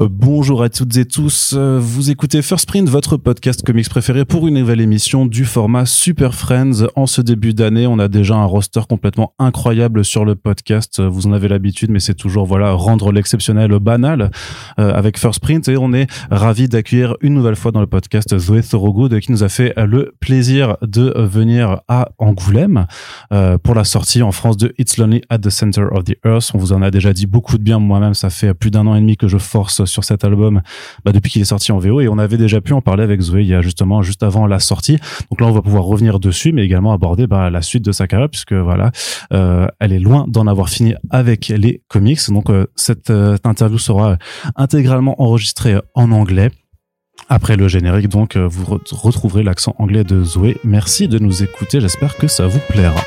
Euh, bonjour à toutes et tous, euh, vous écoutez First Print, votre podcast comics préféré pour une nouvelle émission du format Super Friends. En ce début d'année, on a déjà un roster complètement incroyable sur le podcast. Vous en avez l'habitude, mais c'est toujours voilà rendre l'exceptionnel banal euh, avec First Print et on est ravi d'accueillir une nouvelle fois dans le podcast Zoé Thorogood qui nous a fait le plaisir de venir à Angoulême pour la sortie en France de It's Lonely at the Center of the Earth. On vous en a déjà dit beaucoup de bien moi-même, ça fait plus d'un an et demi que je force sur cet album bah, depuis qu'il est sorti en VO et on avait déjà pu en parler avec Zoé il y a justement juste avant la sortie. Donc là, on va pouvoir revenir dessus, mais également aborder bah, la suite de sa carrière puisque voilà, euh, elle est loin d'en avoir fini avec les comics. Donc euh, cette euh, interview sera intégralement enregistrée en anglais. Après le générique, donc, vous retrouverez l'accent anglais de Zoé. Merci de nous écouter. J'espère que ça vous plaira.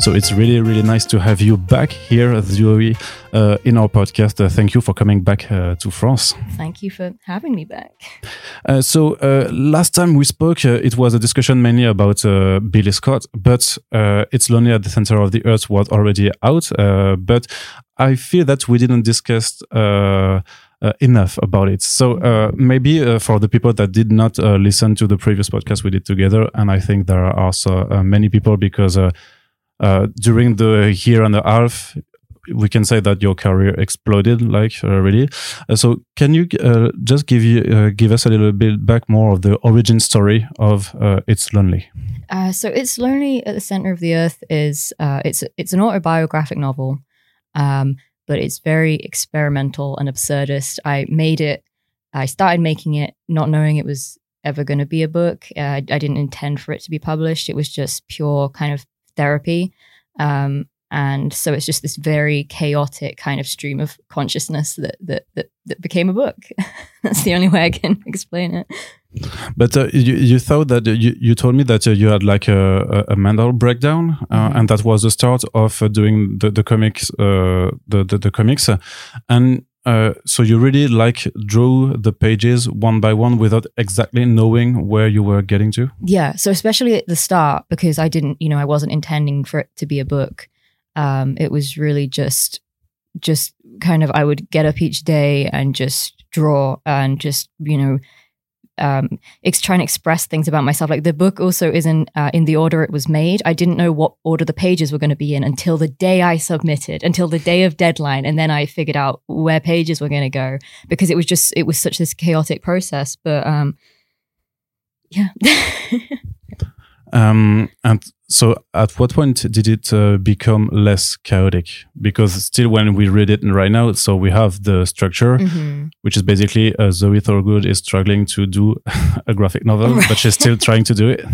So it's really, really nice to have you back here, Zoe, uh, in our podcast. Uh, thank you for coming back uh, to France. Thank you for having me back. Uh, so uh, last time we spoke, uh, it was a discussion mainly about Billie Scott, but It's Lonely at the Center of the Earth was already out. but I feel that we didn't discuss uh, enough about it. So uh, maybe uh, for the people that did not listen to the previous podcast we did together, and I think there are also many people because uh, during the year and a half, we can say that your career exploded, like uh, really. Uh, so, can you uh, just give you uh, give us a little bit back more of the origin story of uh, "It's Lonely"? so, "It's Lonely" at the center of the earth is it's it's an autobiographic novel, um, but it's very experimental and absurdist. I made it. I started making it not knowing it was ever going to be a book. I didn't intend for it to be published. It was just pure kind of therapy. Um, and so it's just this very chaotic kind of stream of consciousness that that that, that became a book. That's the only way I can explain it. But uh, you, you thought that you, you told me that uh, you had like a, a mental breakdown, uh, mm -hmm. and that was the start of uh, doing the the comics, uh, the, the, the comics, and uh, so you really like drew the pages one by one without exactly knowing where you were getting to? Yeah so especially at the start because i didn't you know i wasn't intending for it to be a book. Um, it was really just just kind of i would get up each day and just draw and just you know um, it's trying to express things about myself. Like the book also isn't uh, in the order it was made. I didn't know what order the pages were going to be in until the day I submitted, until the day of deadline, and then I figured out where pages were going to go because it was just it was such this chaotic process. But um, yeah. um, and so at what point did it uh, become less chaotic because still when we read it right now so we have the structure mm-hmm. which is basically uh, zoe thorogood is struggling to do a graphic novel right. but she's still trying to do it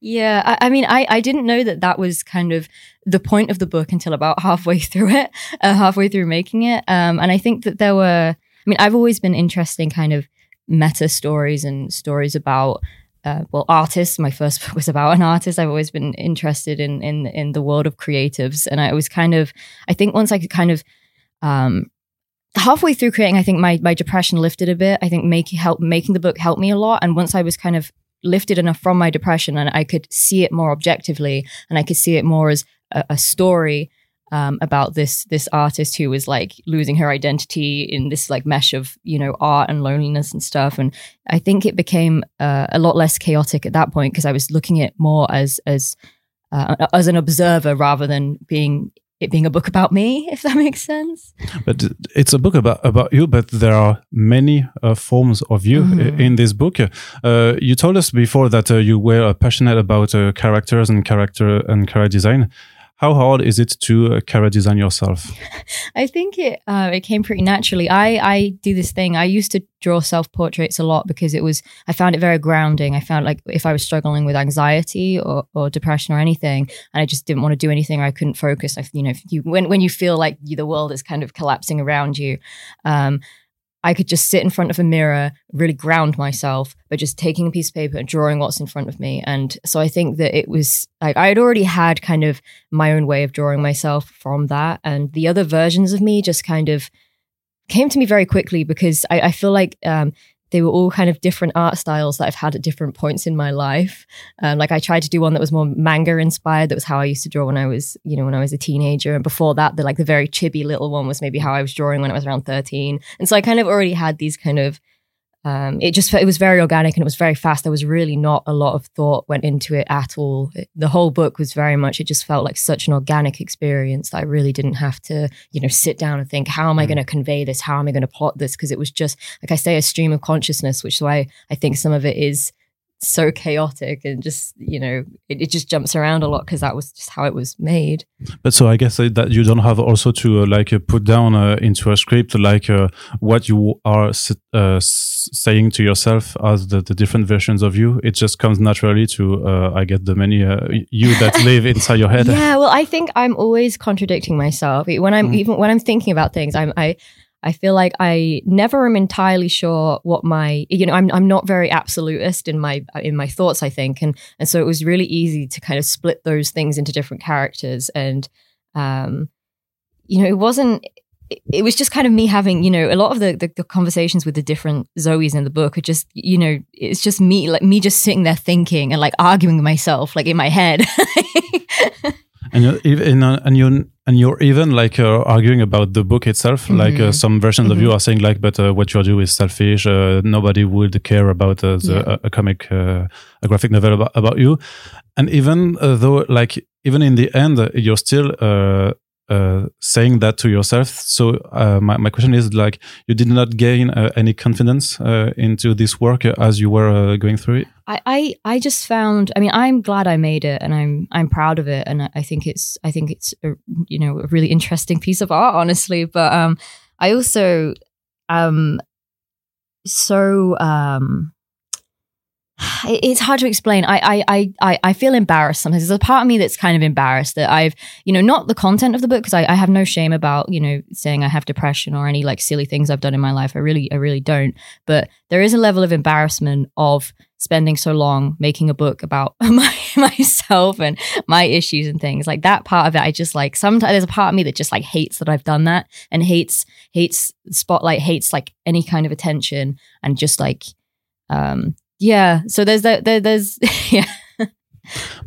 yeah I, I, mean I, I didn't know that that was kind of the point of the book until about halfway through it uh, halfway through making it um, and i think that there were i mean i've always been interested in kind of meta stories and stories about uh, well, artists. My first book was about an artist. I've always been interested in in in the world of creatives, and I was kind of, I think once I could kind of, um, halfway through creating, I think my my depression lifted a bit. I think making help making the book helped me a lot, and once I was kind of lifted enough from my depression, and I could see it more objectively, and I could see it more as a, a story um, about this this artist who was like losing her identity in this like mesh of you know art and loneliness and stuff. And I think it became uh, a lot less chaotic at that point because I was looking at more as as uh, as an observer rather than being it being a book about me, if that makes sense. But it's a book about about you, but there are many uh, forms of you mm. in this book. Uh, you told us before that uh, you were passionate about uh, characters and character and character design. How hard is it to uh, design yourself? I think it uh, it came pretty naturally. I I do this thing. I used to draw self portraits a lot because it was I found it very grounding. I found like if I was struggling with anxiety or, or depression or anything, and I just didn't want to do anything, or I couldn't focus. I, you know, you, when when you feel like you, the world is kind of collapsing around you, um, I could just sit in front of a mirror, really ground myself by just taking a piece of paper and drawing what's in front of me. And so I think that it was like I had already had kind of my own way of drawing myself from that. And the other versions of me just kind of came to me very quickly because I, I feel like um, they were all kind of different art styles that I've had at different points in my life. Um, like I tried to do one that was more manga inspired. That was how I used to draw when I was, you know, when I was a teenager. And before that, the like the very chibi little one was maybe how I was drawing when I was around 13. And so I kind of already had these kind of um, it just it was very organic and it was very fast. There was really not a lot of thought went into it at all. It, the whole book was very much. It just felt like such an organic experience that I really didn't have to, you know, sit down and think, how am I mm. going to convey this? How am I going to plot this? Because it was just like I say, a stream of consciousness, which is why I think some of it is so chaotic and just you know it, it just jumps around a lot because that was just how it was made. But so i guess that you don't have also to uh, like uh, put down uh, into a script like uh, what you are uh, saying to yourself as the, the, different versions of you. It just comes naturally to uh, i get the many you that live inside your head. Yeah well i think i'm always contradicting myself. When i'm mm. even when i'm thinking about things i'm i I feel like I never am entirely sure what my you know I'm I'm not very absolutist in my in my thoughts I think and and so it was really easy to kind of split those things into different characters and um you know it wasn't it was just kind of me having, you know, a lot of the, the, the, conversations with the different Zoes in the book are just, you know, it's just me, like me just sitting there thinking and like arguing with myself, like in my head. and you're, and, and you and you're even like uh, arguing about the book itself mm-hmm. like uh, some versions mm-hmm. of you mm-hmm. are saying like but uh, what you do is selfish uh, nobody would care about uh, the, yeah. a, a, comic uh, a graphic novel about, about you and even though like even in the end you're still uh, saying that to yourself. So uh, my, my question is like, you did not gain uh, any confidence uh, into this work as you were uh, going through it. I, I, I just found. I mean, I'm glad I made it, and I'm I'm proud of it, and I think it's I think it's a, you know a really interesting piece of art, honestly. But um, I also um so um it's hard to explain. I, I, I, I feel embarrassed sometimes. There's a part of me that's kind of embarrassed that I've, you know, not the content of the book because I, I have no shame about, you know, saying I have depression or any like silly things I've done in my life. I really, I really don't. But there is a level of embarrassment of spending so long making a book about my, myself and my issues and things like that part of it. I just like sometimes there's a part of me that just like hates that I've done that and hates hates spotlight, hates like any kind of attention and just like um yeah. So there's that there, there's yeah.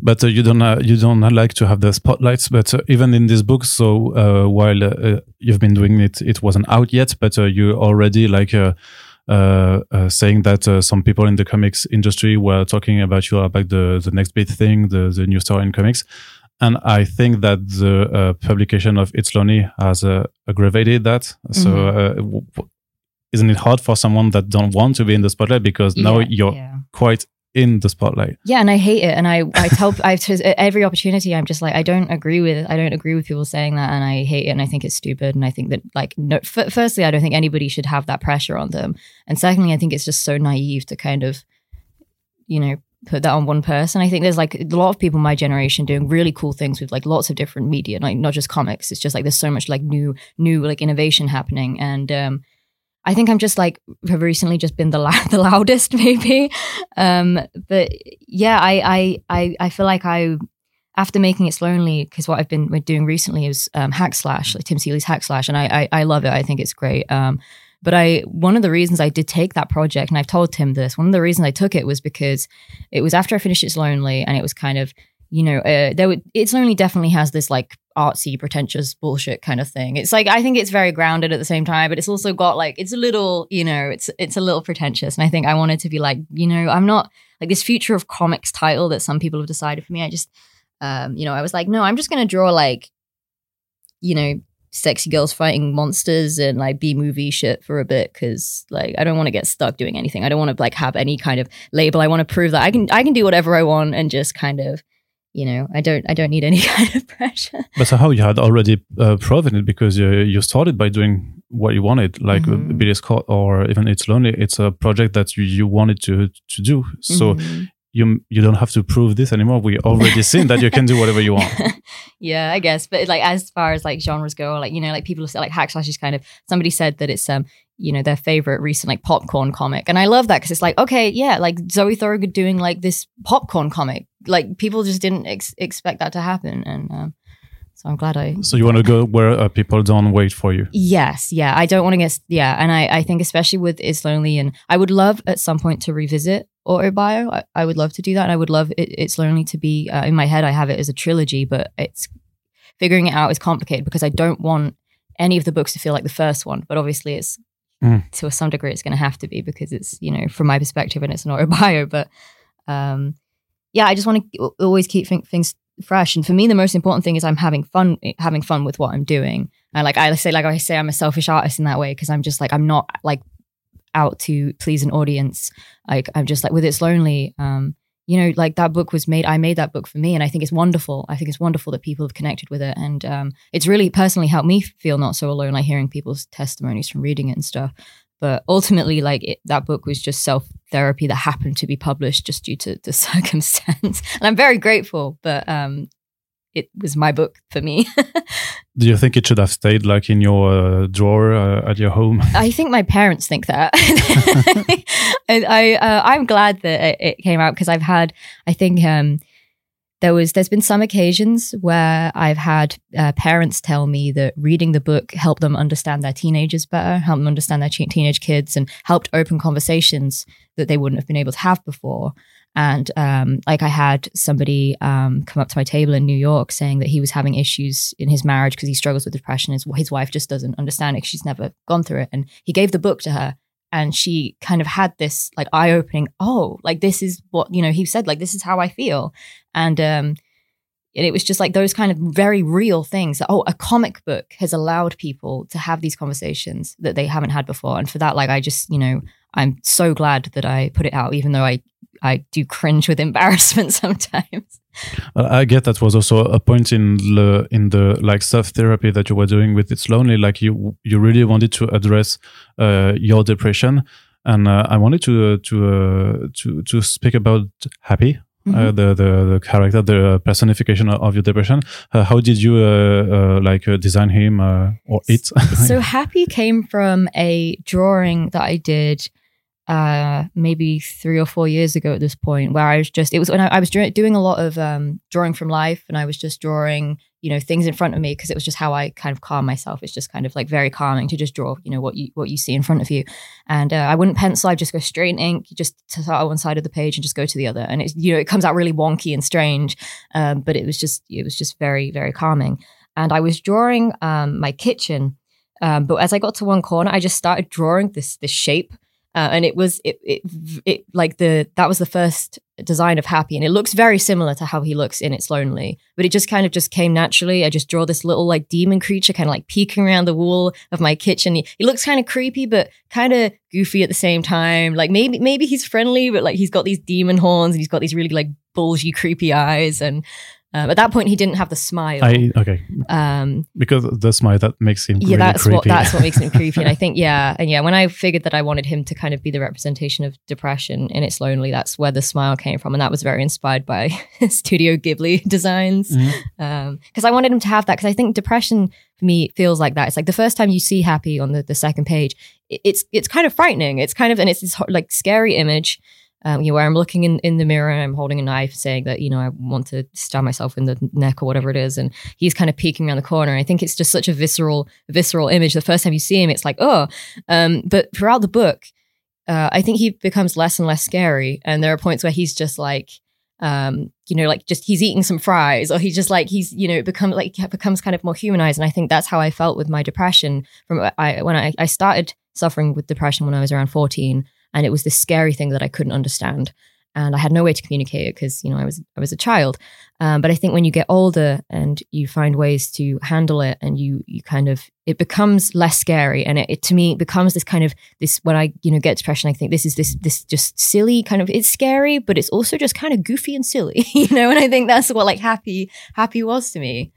But uh, you don't uh, you don't like to have the spotlights but uh, even in this book so uh, while uh, you've been doing it it wasn't out yet but uh, you already like saying that some people in the comics industry were talking about you about the the next big thing the the new story in comics. And I think that the publication of It's Lonely has aggravated that. So, mm -hmm isn't it hard for someone that don't want to be in the spotlight because now yeah, you're yeah. quite in the spotlight yeah and i hate it and i i tell i every opportunity i'm just like i don't agree with it i don't agree with people saying that and i hate it and i think it's stupid and i think that like no f- firstly i don't think anybody should have that pressure on them and secondly i think it's just so naive to kind of you know put that on one person. I think there's like a lot of people my generation doing really cool things with like lots of different media, like not just comics. It's just like there's so much like new, new like innovation happening. And um I think I'm just like have recently just been the la- the loudest maybe. Um, but yeah, I, I I I feel like I after making It's Lonely because what I've been doing recently is um, Hack Slash, like Tim Seeley's Hack Slash, and I, I, I love it. I think it's great. Um, but I one of the reasons I did take that project, and I've told Tim this, one of the reasons I took it was because it was after I finished It's Lonely, and it was kind of you know, uh, there would, it's lonely definitely has this like artsy, pretentious bullshit kind of thing. It's like I think it's very grounded at the same time, but it's also got like it's a little, you know, it's it's a little pretentious. And I think I wanted to be like, you know, I'm not like this future of comics title that some people have decided for me. I just, um, you know, I was like, no, I'm just gonna draw like, you know, sexy girls fighting monsters and like B movie shit for a bit because like I don't want to get stuck doing anything. I don't want to like have any kind of label. I want to prove that I can I can do whatever I want and just kind of you know i don't i don't need any kind of pressure. But somehow you had already uh, proven it because you, you started by doing what you wanted like mm-hmm. billie scott or even it's lonely. It's a project that you, you wanted to to do. So mm-hmm. you you don't have to prove this anymore. We already seen that you can do whatever you want. Yeah i guess. But like as far as like genres go like you know like people say like hack slash is kind of somebody said that it's um you know their favorite recent like popcorn comic. And i love that because it's like okay yeah like zoe thorogood doing like this popcorn comic like people just didn't ex- expect that to happen and um, So I'm glad I. So you want to go where uh, people don't wait for you. Yes, yeah. I don't want to get yeah, and I I think especially with It's Lonely, and I would love at some point to revisit autobio. I, I would love to do that, and I would love it, It's Lonely to be uh, in my head. I have it as a trilogy, but it's figuring it out is complicated because I don't want any of the books to feel like the first one. But obviously, it's mm. to some degree it's going to have to be because it's you know from my perspective and it's an autobio. But um, yeah, I just want to always keep things fresh. And for me, the most important thing is I'm having fun, having fun with what I'm doing. And like I say, like I say, I'm a selfish artist in that way because I'm just like I'm not like out to please an audience. Like I'm just like with it's lonely. Um, you know, like that book was made. I made that book for me, and I think it's wonderful. I think it's wonderful that people have connected with it, and um, it's really personally helped me feel not so alone. Like hearing people's testimonies from reading it and stuff. But ultimately, like it, that book was just self therapy that happened to be published just due to the circumstance. and I'm very grateful, but um, it was my book for me. Do you think it should have stayed like in your uh, drawer uh, at your home? I think my parents think that. I, I uh, I'm glad that it, it came out because I've had I think um, there was there's been some occasions where I've had uh, parents tell me that reading the book helped them understand their teenagers better, helped them understand their teenage kids, and helped open conversations that they wouldn't have been able to have before. And um, like I had somebody um, come up to my table in New York saying that he was having issues in his marriage because he struggles with depression. His, his wife just doesn't understand it. She's never gone through it. And he gave the book to her and she kind of had this like eye opening oh like this is what you know he said like this is how i feel. And um and it was just like those kind of very real things that, oh a comic book has allowed people to have these conversations that they haven't had before. And for that like i just you know i'm so glad that i put it out even though i i do cringe with embarrassment sometimes I get that was also a point in the in the like self therapy that you were doing with It's Lonely. Like you you really wanted to address uh, your depression, and uh, I wanted to to uh, to to speak about Happy. Uh, mm-hmm. the, the the character, the personification of your depression. Uh, how did you uh, like design him or it? so happy came from a drawing that I did uh, maybe three or four years ago at this point, where I was just, it was when I, I was doing a lot of um, drawing from life and I was just drawing, you know, things in front of me because it was just how I kind of calm myself. It's just kind of like very calming to just draw, you know, what you, what you see in front of you. And uh, I wouldn't pencil, I'd just go straight in ink, just start on one side of the page and just go to the other. And it's, you know, it comes out really wonky and strange. Um, but it was just, it was just very, very calming. And I was drawing um, my kitchen. Um, but as I got to one corner, I just started drawing this this shape uh, and it was it, it it like the that was the first design of happy. And it looks very similar to how he looks in it's lonely. But it just kind of just came naturally. I just draw this little like demon creature kind of like peeking around the wall of my kitchen. He, he looks kind of creepy but kind of goofy at the same time. Like maybe maybe he's friendly but like he's got these demon horns and he's got these really like bulgy creepy eyes. And um, at that point, he didn't have the smile. I, okay. Um, because the smile that makes him yeah, really that's creepy. what that's what makes him creepy. And I think yeah, and yeah, when I figured that I wanted him to kind of be the representation of depression and it's lonely, that's where the smile came from, and that was very inspired by Studio Ghibli designs. Because mm-hmm. um, I wanted him to have that. Because I think depression for me feels like that. It's like the first time you see Happy on the the second page, it's it's kind of frightening. It's kind of and it's this like scary image um, you know, where I'm looking in, in the mirror and I'm holding a knife saying that, you know, I want to stab myself in the neck or whatever it is. And he's kind of peeking around the corner. I think it's just such a visceral, visceral image. The first time you see him, it's like, oh, um, but throughout the book, uh, I think he becomes less and less scary. And there are points where he's just like, um, you know, like just he's eating some fries, or he's just like he's, you know, become like becomes kind of more humanized. And I think that's how I felt with my depression from I when I, I started suffering with depression when I was around 14. And it was this scary thing that I couldn't understand. And I had no way to communicate it because, you know, I was I was a child. Um, but I think when you get older and you find ways to handle it and you you kind of it becomes less scary and it, it, to me becomes this kind of this when I you know get depression I think this is this this just silly kind of it's scary but it's also just kind of goofy and silly you know and I think that's what like happy happy was to me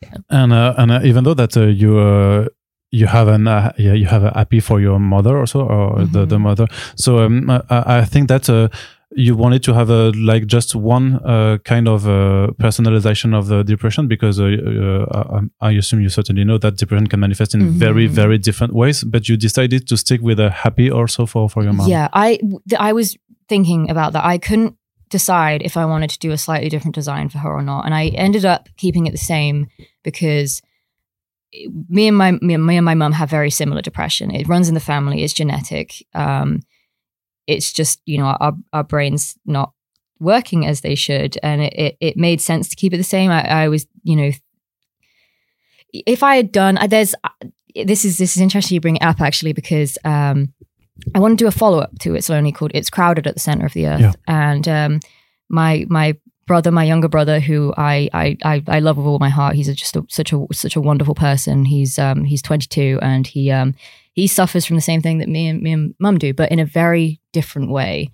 yeah. and uh, and uh, even though that uh, you uh, you have an uh, yeah you have a happy for your mother also or mm-hmm. the, the mother so um, I, I, think that uh, you wanted to have a like just one uh, kind of uh, personalization of the depression because uh, uh, I, I, assume you certainly know that depression can manifest in mm-hmm. very very different ways but you decided to stick with a happy also for for your mom yeah i i was thinking about that i couldn't decide if I wanted to do a slightly different design for her or not. And I ended up keeping it the same because me and my me, me and my mum have very similar depression. It runs in the family. It's genetic. Um, it's just you know our our brains not working as they should, and it it, it made sense to keep it the same. I, I was you know if I had done there's this is this is interesting you bring it up actually because um, I want to do a follow up to It's Lonely called It's Crowded at the Center of the Earth. Yeah. And um, my my brother, my younger brother, who I I, I, I love with all my heart. He's just a, such a such a wonderful person. He's um he's 22 and he um he suffers from the same thing that me and me and mum do, but in a very different way.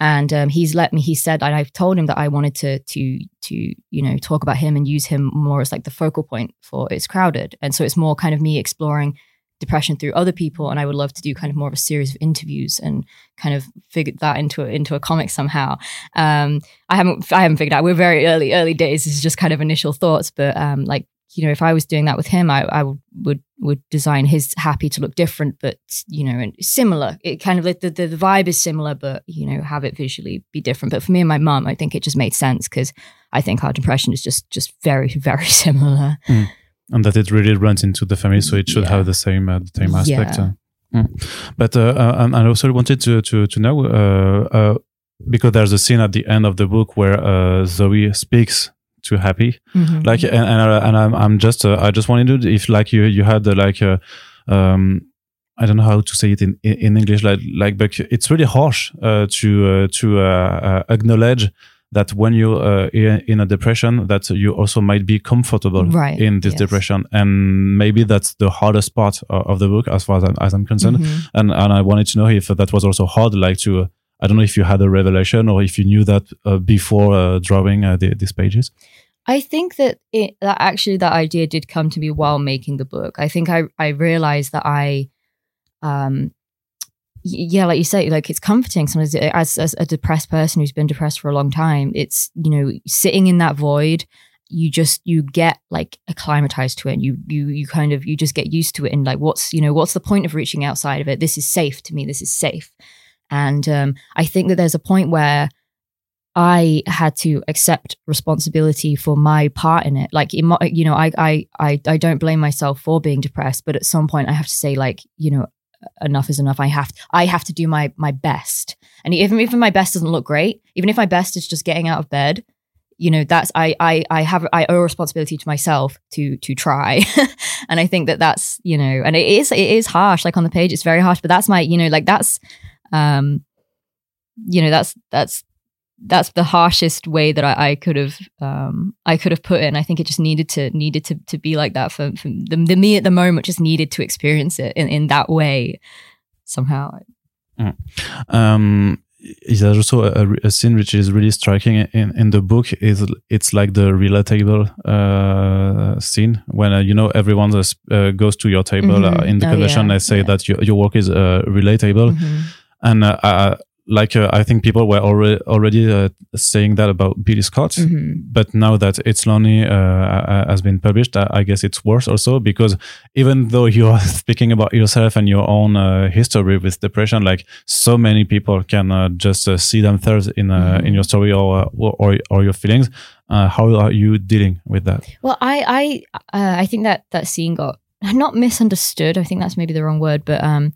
And um, he's let me. He said, and I've told him that I wanted to to to you know talk about him and use him more as like the focal point for it's crowded. And so it's more kind of me exploring depression through other people and i would love to do kind of more of a series of interviews and kind of figure that into a, into a comic somehow. Um, i haven't i haven't figured out. We're very early early days. This is just kind of initial thoughts but um, like you know if i was doing that with him i, I would would design his happy to look different but you know and similar. It kind of like the, the, the vibe is similar but you know have it visually be different. But for me and my mum i think it just made sense because i think our depression is just just very very similar. Mm and that it really runs into the family, so it should Yeah. have the same uh, the same aspect. Yeah. uh. Mm. But uh, uh, and I also wanted to to to know uh, uh, because there's a scene at the end of the book where uh, Zoe speaks to Happy, Mhm. like and and, uh, and I'm I'm just uh, I just wanted to if like you you had uh, like uh, um I don't know how to say it in in English like like but it's really harsh uh, to uh, to acknowledge that when you're uh, in, a depression that you also might be comfortable Right, in this yes. depression and maybe that's the hardest part of, of the book as far as I'm, as I'm concerned Mhm. and and I wanted to know if that was also hard like to I don't know if you had a revelation or if you knew that uh, before uh, drawing uh, the, these pages I think that it that actually that idea did come to me while making the book. I think I I realized that I um yeah, like you say, like it's comforting sometimes as, as a depressed person who's been depressed for a long time. It's you know sitting in that void, you just you get like acclimatized to it. And you you you kind of you just get used to it. And like, what's you know what's the point of reaching outside of it? This is safe to me. This is safe. And um, I think that there's a point where I had to accept responsibility for my part in it. Like, you know, I, I, I, I don't blame myself for being depressed, but at some point I have to say, like, you know, enough is enough. I have, I have to do my, my best. And even even my best doesn't look great, even if my best is just getting out of bed, you know, that's, I, I, I have, I owe a responsibility to myself to, to try. and I think that that's, you know, and it is, it is harsh. Like on the page, it's very harsh, but that's my, you know, like that's, um, you know, that's, that's, that's the harshest way that I, I could have um, I could have put it, and I think it just needed to needed to to be like that for, for the, the me at the moment. Just needed to experience it in, in that way somehow. um there's also a, a scene which is really striking in, in the book is it's like the relatable uh, scene when uh, you know everyone uh, goes to your table Mhm. uh, in the Oh, convention yeah, they say yeah. that your, your work is uh, relatable Mhm. and uh, uh, like uh, I think people were already already uh, saying that about Billie Scott Mhm. but now that it's lonely uh, has been published I, guess it's worse also because even though you are speaking about yourself and your own uh, history with depression like so many people can uh, just uh, see themselves in uh, Mhm. in your story or, or or your feelings uh, how are you dealing with that Well, I I uh, I think that that scene got not misunderstood. I think that's maybe the wrong word, but um,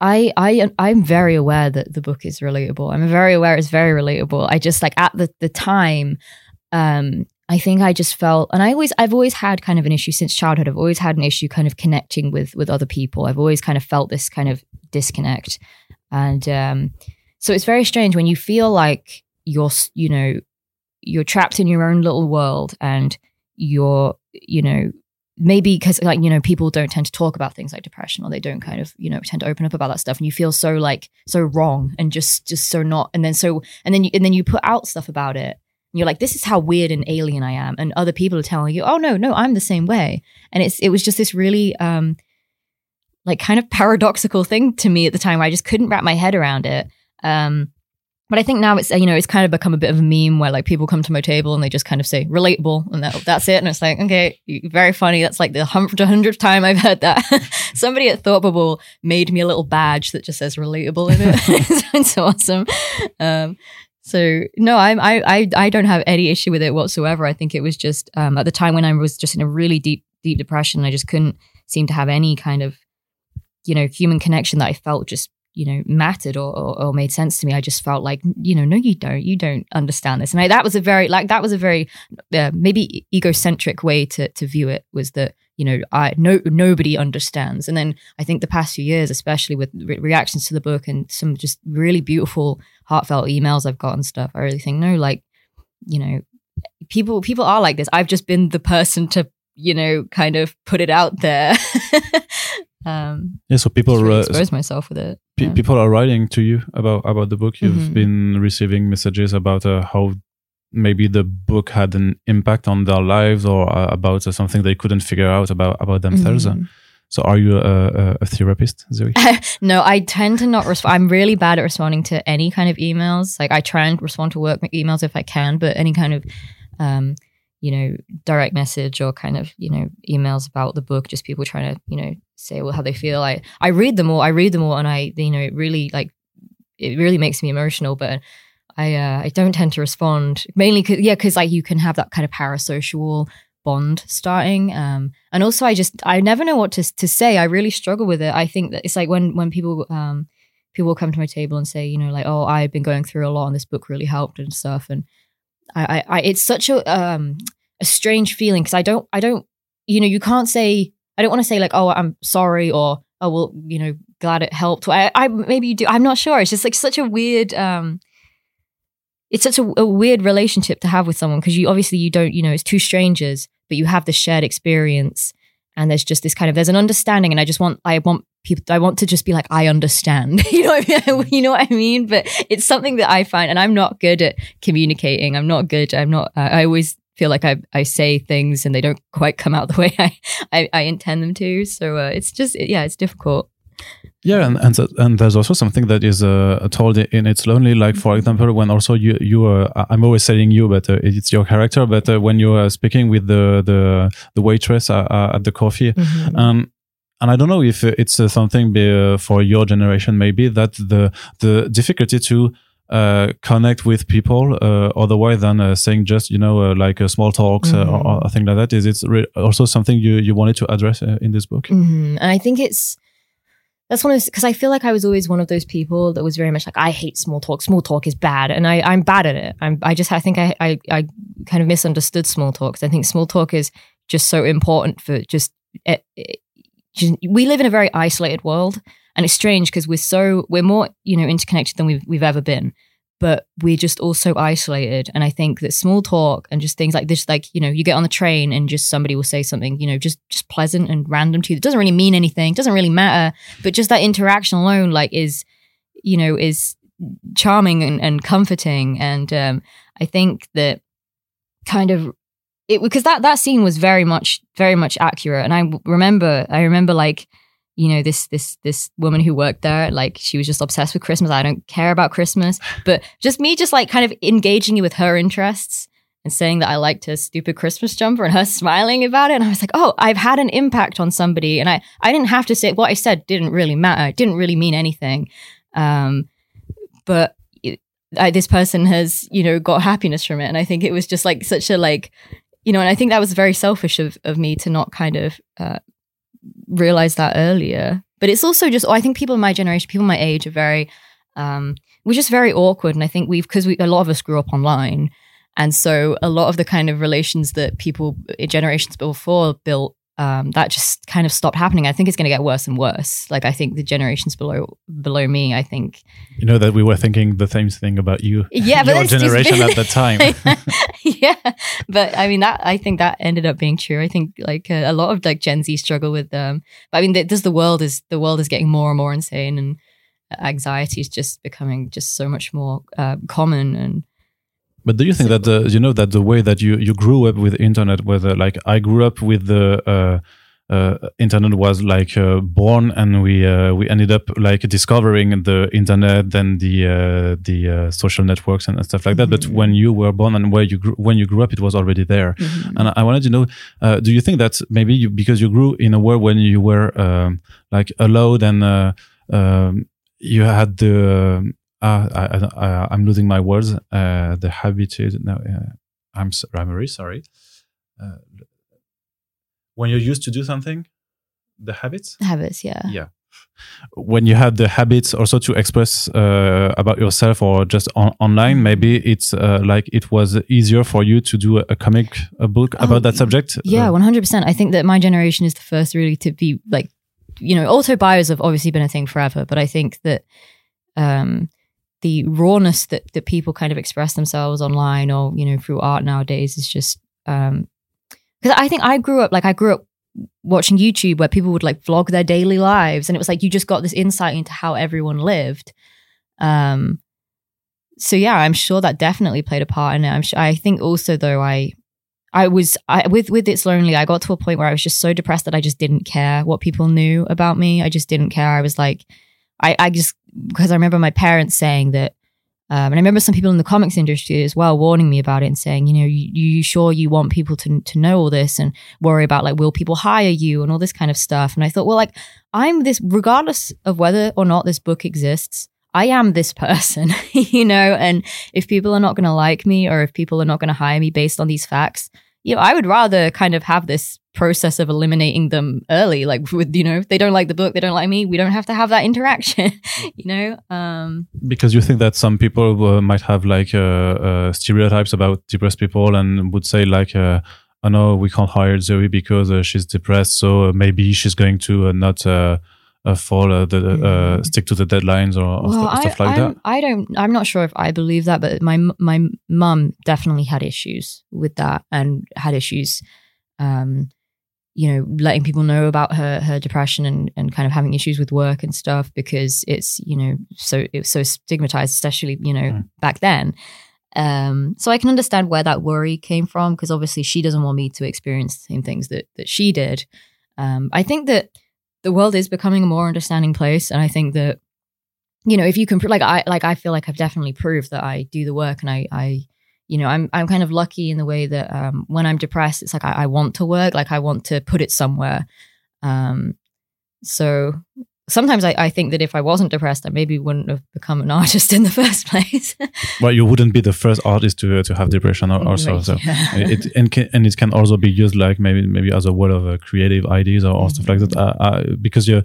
I I I'm very aware that the book is relatable. I'm very aware it's very relatable. I just like at the the time, um, I think I just felt, and I always I've always had kind of an issue since childhood. I've always had an issue kind of connecting with with other people. I've always kind of felt this kind of disconnect, and um, so it's very strange when you feel like you're you know you're trapped in your own little world and you're you know maybe because like you know people don't tend to talk about things like depression or they don't kind of you know tend to open up about that stuff and you feel so like so wrong and just just so not and then so and then you and then you put out stuff about it and you're like this is how weird and alien i am. And other people are telling you oh no no i'm the same way. And it's it was just this really um like kind of paradoxical thing to me at the time where i just couldn't wrap my head around it um but I think now it's you know it's kind of become a bit of a meme where like people come to my table and they just kind of say relatable and that, that's it and it's like okay very funny that's like the hundredth time I've heard that somebody at Thought Bubble made me a little badge that just says relatable in it it's awesome um, So no, I'm I I I don't have any issue with it whatsoever. I think it was just um, at the time when I was just in a really deep deep depression. I just couldn't seem to have any kind of you know human connection that I felt just you know mattered or, or, or made sense to me. I just felt like you know no you don't you don't understand this. And I, that was a very like that was a very uh, maybe egocentric way to to view it was that you know I no nobody understands. And then I think the past few years, especially with re- reactions to the book and some just really beautiful heartfelt emails I've got and stuff, I really think no like you know people people are like this. I've just been the person to you know kind of put it out there. um, yeah, so people really uh, myself with it. pe- Yeah. people are writing to you about about the book. You've Mhm. been receiving messages about uh, how maybe the book had an impact on their lives or uh, about uh, something they couldn't figure out about about themselves. Mhm. So, are you a, a, a therapist, Zoe? no, I tend to not respond. I'm really bad at responding to any kind of emails. Like I try and respond to work emails if I can, but any kind of, um, you know, direct message or kind of, you know, emails about the book, just people trying to, you know, say well how they feel. I I read them all. I read them all, and I, you know, it really like, it really makes me emotional. But I uh, I don't tend to respond mainly, cause, yeah, because like you can have that kind of parasocial bond starting um and also i just i never know what to to say i really struggle with it i think that it's like when when people um people come to my table and say you know like oh i've been going through a lot and this book really helped and stuff and i i, I it's such a um a strange feeling because i don't i don't you know you can't say i don't want to say like oh i'm sorry or oh well you know glad it helped. I i maybe you do i'm not sure. It's just like such a weird um it's such a, a weird relationship to have with someone because you obviously you don't you know it's two strangers but you have the shared experience and there's just this kind of there's an understanding and i just want i want people i want to just be like i understand. You know what I mean? you know what i mean? But it's something that i find and i'm not good at communicating i'm not good i'm not uh, i always feel like I, I say things and they don't quite come out the way I, I, I intend them to. So uh, it's just, yeah, it's difficult. Yeah, and and, and there's also something that is uh, told in It's Lonely. Like for example, when also you you uh, I'm always saying you, but uh, it's your character. But uh, when you are speaking with the the the waitress uh, uh, at the coffee, Mhm. um, and I don't know if it's uh, something uh, for your generation maybe that the the difficulty to uh, connect with people uh, otherwise than uh, saying just you know uh, like uh, small talks uh, or, or thing like that is it's re- also something you you wanted to address uh, in this book. Mhm. And I think it's that's one of because I feel like I was always one of those people that was very much like I hate small talk. Small talk is bad, and I I'm bad at it. I'm I just I think I I, I kind of misunderstood small talk. I think small talk is just so important for just it, it, just- we live in a very isolated world, and it's strange because we're so we're more you know interconnected than we've we've ever been. But we're just also isolated. And I think that small talk and just things like this, like, you know, you get on the train and just somebody will say something, you know, just just pleasant and random to you. It doesn't really mean anything, doesn't really matter. But just that interaction alone, like, is, you know, is charming and, and comforting. And um, I think that kind of it because that that scene was very much very much accurate. And I remember I remember like you know this this this woman who worked there like she was just obsessed with christmas. I don't care about christmas. But just me just like kind of engaging you with her interests and saying that i liked her stupid christmas jumper and her smiling about it. And i was like oh i've had an impact on somebody. And i i didn't have to say what i said didn't really matter. It didn't really mean anything. Um but it, I, this person has you know got happiness from it. And i think it was just like such a like you know and i think that was very selfish of, of me to not kind of uh, realize that earlier. But it's also just, oh, I think people in my generation, people my age, are very, um, we're just very awkward. And I think we've, because we, a lot of us grew up online. And so a lot of the kind of relations that people, uh, generations before built, um, that just kind of stopped happening. I think it's going to get worse and worse. Like I think the generations below below me, I think You know that we were thinking the same thing about you, Yeah, but your generation at the time. yeah, but I mean that I think that ended up being true. I think like uh, a lot of like Gen Z struggle with um. But I mean, this the world is the world is getting more and more insane, and anxiety is just becoming just so much more uh, common. And But do you think that the you know that the way that you you grew up with internet, whether like I grew up with the uh, uh, internet was like uh, born, and we uh, we ended up like discovering the internet, then the uh, the uh, social networks and stuff like that. But Mhm. when you were born and where you grew, when you grew up, it was already there. And I wanted to know, uh, do you think that maybe you, because you grew in a world when you were um, like allowed and uh, um, you had the, uh, I, I, I'm losing my words. Uh, the habited. No, uh, I'm, I'm very sorry. Uh, when you're used to do something, the habits. Habits, yeah. Yeah. When you have the habits also to express uh, about yourself or just on- online, Mhm. maybe it's uh, like it was easier for you to do a, a comic a book Oh, about that subject. Yeah, Uh, one hundred percent. I think that my generation is the first really to be like, you know, auto bios have obviously been a thing forever, but I think that um, the rawness that that people kind of express themselves online or you know through art nowadays is just because I think I grew up like I grew up watching YouTube where people would like vlog their daily lives, and it was like you just got this insight into how everyone lived. Um, so yeah, I'm sure that definitely played a part in it. I'm sure. I think also though I I was I, with with it's lonely. I got to a point where I was just so depressed that I just didn't care what people knew about me. I just didn't care. I was like, I I just because I remember my parents saying that, um, and I remember some people in the comics industry as well warning me about it and saying, you know, you, you sure you want people to to know all this and worry about like will people hire you and all this kind of stuff. And I thought, well, like I'm this regardless of whether or not this book exists. I am this person, you know, and if people are not going to like me or if people are not going to hire me based on these facts, you know, I would rather kind of have this process of eliminating them early. Like with, you know, if they don't like the book, they don't like me, we don't have to have that interaction, you know? Um, because you think that some people uh, might have like uh, uh, stereotypes about depressed people and would say like, uh, oh no, we can't hire Zoe because uh, she's depressed, so maybe she's going to uh, not uh, uh, fall uh, the uh, Mm. stick to the deadlines or, or well, stu- stuff like I, that. I don't, I'm not sure if I believe that, but my, my mum definitely had issues with that and had issues, um, you know, letting people know about her, her depression and, and kind of having issues with work and stuff because it's, you know, so, it was so stigmatized, especially, you know, Mm. back then. Um, so I can understand where that worry came from because obviously she doesn't want me to experience the same things that, that she did. Um, I think that the world is becoming a more understanding place. And I think that, you know, if you can, like, I, like, I feel like I've definitely proved that I do the work and I, I, you know, I'm, I'm kind of lucky in the way that, um, when I'm depressed, it's like, I, I want to work, like I want to put it somewhere. Um, so sometimes I, I think that if I wasn't depressed, I maybe wouldn't have become an artist in the first place. well, you wouldn't be the first artist to to have depression or, also. So Yeah. it and, can, and it can also be used like maybe maybe as a word of uh, creative ideas or, or stuff like that. Uh, uh, because you,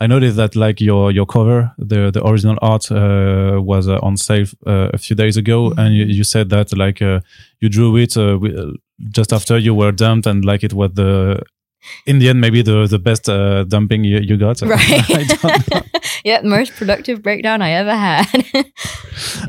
I noticed that like your your cover, the the original art uh, was uh, on sale uh, a few days ago, Mhm. and you, you said that like uh, you drew it uh, uh, just after you were dumped, and like it was the in the end maybe the the best uh, dumping you, you got. right. Yeah, most productive breakdown I ever had.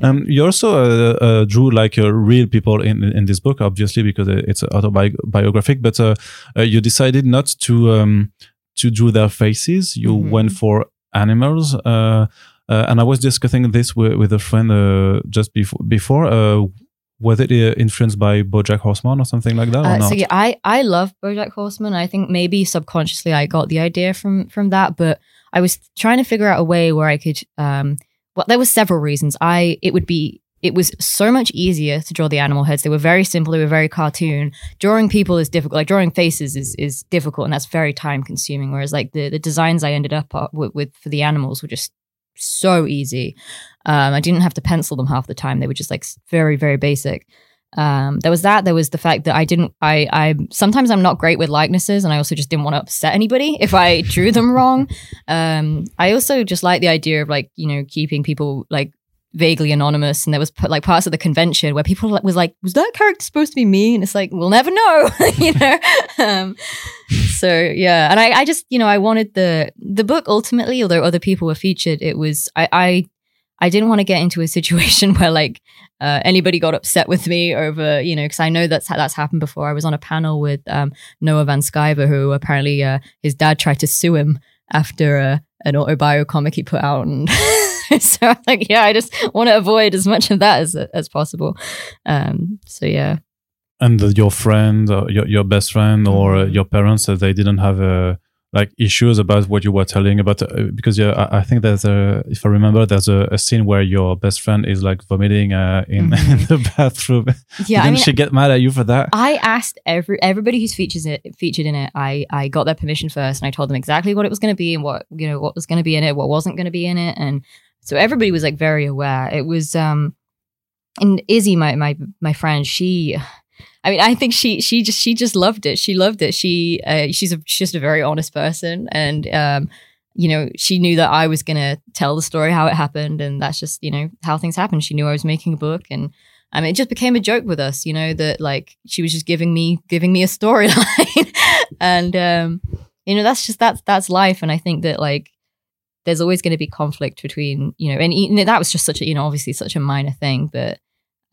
Um, you also uh, uh, drew like uh, real people in in this book, obviously because it's autobiographic. But uh, uh, you decided not to um, to do their faces. You Mhm. went for animals. Uh, uh, and I was discussing this with, with a friend uh, just before. Before, uh, was it uh, influenced by BoJack Horseman or something like that? or Uh, not? so yeah, I I love BoJack Horseman. I think maybe subconsciously I got the idea from from that, but I was trying to figure out a way where I could. Um, well, there were several reasons. I it would be it was so much easier to draw the animal heads. They were very simple. They were very cartoon. Drawing people is difficult. Like drawing faces is is difficult, and that's very time consuming. Whereas like the the designs I ended up with, with for the animals were just so easy. Um, I didn't have to pencil them half the time. They were just like very very basic um there was that there was the fact that i didn't i i sometimes i'm not great with likenesses and i also just didn't want to upset anybody if i drew them wrong um i also just like the idea of like you know keeping people like vaguely anonymous and there was like parts of the convention where people was like was that character supposed to be me? And it's like we'll never know you know? Um so yeah. And I, I just you know i wanted the the book ultimately although other people were featured it was i i I didn't want to get into a situation where like uh, anybody got upset with me over, you know, because I know that's that's happened before. I was on a panel with um, Noah Van Sciver, who apparently uh, his dad tried to sue him after uh, an autobio comic he put out, and so I'm like, yeah, I just want to avoid as much of that as as possible. Um, so yeah, and uh, your friend, or your your best friend, or uh, Mhm. your parents, uh, they didn't have uh, like issues about what you were telling about uh, because yeah, I, I think there's a if I remember there's a, a scene where your best friend is like vomiting uh, in, Mhm. in the bathroom. yeah. Didn't I mean, she get mad at you for that? I asked every everybody who's features it featured in it. I I got their permission first, and I told them exactly what it was going to be and what you know what was going to be in it, what wasn't going to be in it, and so everybody was like very aware. It was um, and Izzy, my my my friend, she. I mean, I think she she just she just loved it. She loved it. She uh, she's a, she's just a very honest person, and um, you know, she knew that I was gonna tell the story how it happened, and that's just you know how things happen. She knew I was making a book, and I mean, it just became a joke with us, you know, that like she was just giving me giving me a storyline, and um, you know, that's just that's that's life, and I think that like there's always going to be conflict between you know, and, and that was just such a you know obviously such a minor thing, but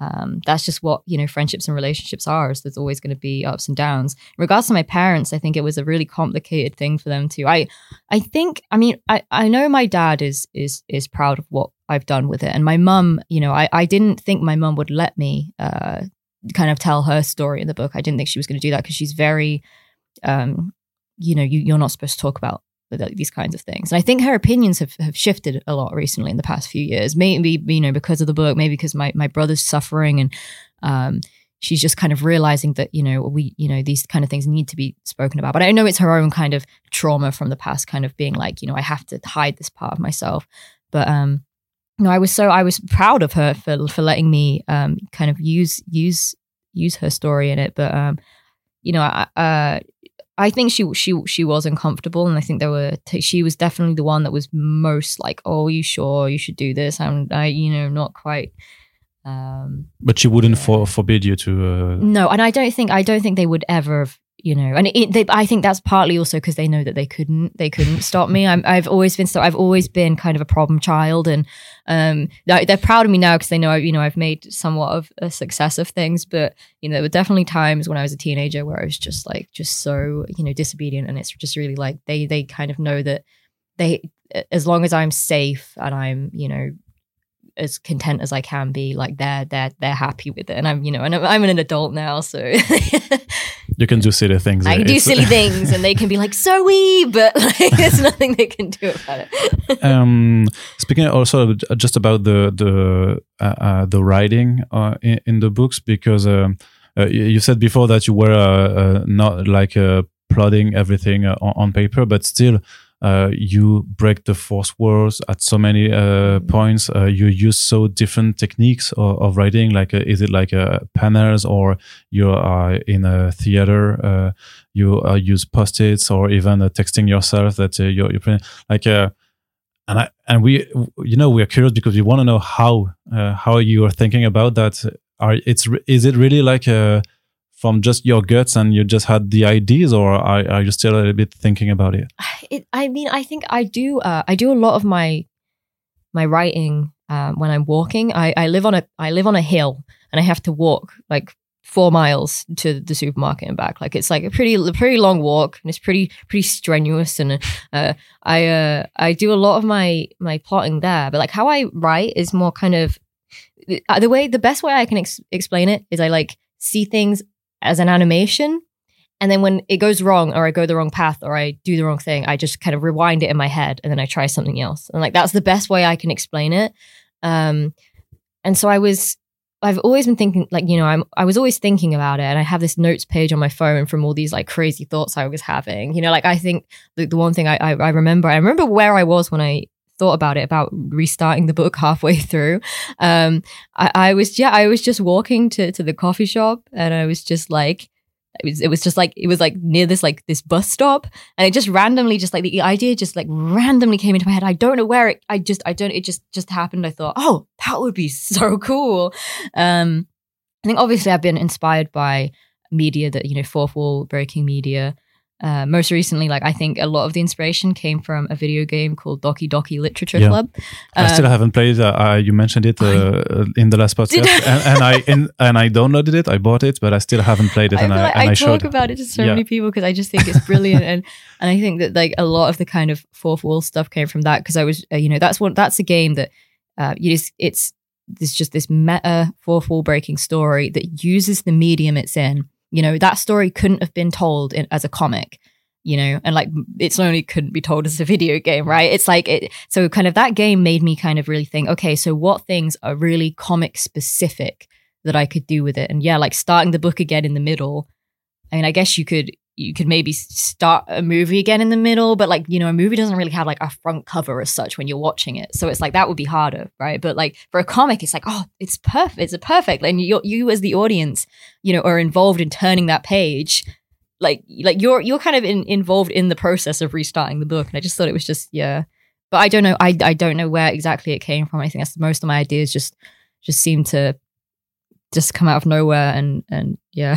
um, that's just what you know friendships and relationships are is there's always going to be ups and downs. In regards to my parents i think it was a really complicated thing for them too. I i think i mean i i know my dad is is is proud of what i've done with it and my mum you know i i didn't think my mum would let me uh kind of tell her story in the book. I didn't think she was going to do that because she's very um you know you, you're not supposed to talk about these kinds of things. And I think her opinions have, have shifted a lot recently in the past few years. Maybe, you know, because of the book, maybe because my, my brother's suffering and um, she's just kind of realizing that, you know, we, you know, these kind of things need to be spoken about. But I know it's her own kind of trauma from the past, kind of being like, you know, I have to hide this part of myself. But um, no, I was so I was proud of her for for letting me um kind of use use use her story in it. But um, you know, I, uh, I think she she she was uncomfortable, and I think there were t- she was definitely the one that was most like, "Oh, you sure you should do this?" And I, you know, not quite. Um, but she wouldn't yeah. for, forbid you to. Uh... No, and I don't think I don't think they would ever have you know and it, they, i think that's partly also because they know that they couldn't they couldn't stop me i have always been so i've always been kind of a problem child and um, they're proud of me now because they know you know i've made somewhat of a success of things but you know there were definitely times when i was a teenager where i was just like just so you know disobedient and it's just really like they they kind of know that they as long as i'm safe and i'm you know as content as I can be. Like they're they're they're happy with it, and I'm you know, and I'm, I'm an adult now, so you can do silly things. I can do silly things, and they can be like, "So we," but like, there's nothing they can do about it. um, speaking also just about the the uh, uh, the writing uh, in, in, the books, because um, uh, you said before that you were uh, not like plotting everything on, on paper, but still uh, you break the fourth walls at so many uh, points. Uh, you use so different techniques of, of writing. Like, uh, is it like uh, panels, or you are in a theater? Uh, you use post-its, or even texting yourself that you're, you're. Like, and I and we, you know, we are curious because we want to know how how you are thinking about that. Are it's is it really like a from just your guts and you just had the ideas or are, are you still a little bit thinking about it? it i mean i think i do uh, i do a lot of my my writing um, when i'm walking. I, I live on a i live on a hill and i have to walk like four miles to the supermarket and back. Like it's like a pretty pretty long walk and it's pretty pretty strenuous and uh, i uh, i do a lot of my my plotting there. But like how i write is more kind of uh, the way the best way i can ex- explain it is i like see things as an animation. And then when it goes wrong or I go the wrong path or I do the wrong thing, I just kind of rewind it in my head and then I try something else. And like that's the best way I can explain it. Um, and so I was I've always been thinking like, you know, I'm I was always thinking about it and I have this notes page on my phone from all these like crazy thoughts I was having. You know, like I think the, the one thing I, I, I remember, I remember where I was when I thought about it about restarting the book halfway through. Um, I, I was yeah, I was just walking to to the coffee shop and I was just like. It was, it was just like it was like near this like this bus stop and it just randomly just like the idea just like randomly came into my head i don't know where it i just i don't it just just happened i thought oh that would be so cool um i think obviously i've been inspired by media that you know fourth wall breaking media uh, most recently, like I think a lot of the inspiration came from a video game called Doki Doki Literature yeah. Club. I still um, haven't played. Uh, you mentioned it uh, in the last podcast, and, and, I in, and I downloaded it. I bought it, but I still haven't played it. I and I, like and I, I talk about it to so yeah. many people because I just think it's brilliant, and and I think that like a lot of the kind of fourth wall stuff came from that because I was uh, you know that's one that's a game that uh, you just it's it's just this meta fourth wall breaking story that uses the medium it's in. You know that story couldn't have been told in, as a comic you know, and like it's only couldn't be told as a video game, right? It's like it, so kind of that game made me kind of really think, okay, so what things are really comic specific that I could do with it? And yeah, like starting the book again in the middle. I mean, I guess you could you could maybe start a movie again in the middle, but like, you know, a movie doesn't really have like a front cover as such when you're watching it. So it's like that would be harder, right? But like for a comic, it's like, oh, it's perfect. It's a perfect. And you you as the audience, you know, are involved in turning that page. Like like you're you're kind of in, involved in the process of restarting the book. And I just thought it was just, yeah. But I don't know. I I don't know where exactly it came from. I think that's most of my ideas just just seem to just come out of nowhere and and yeah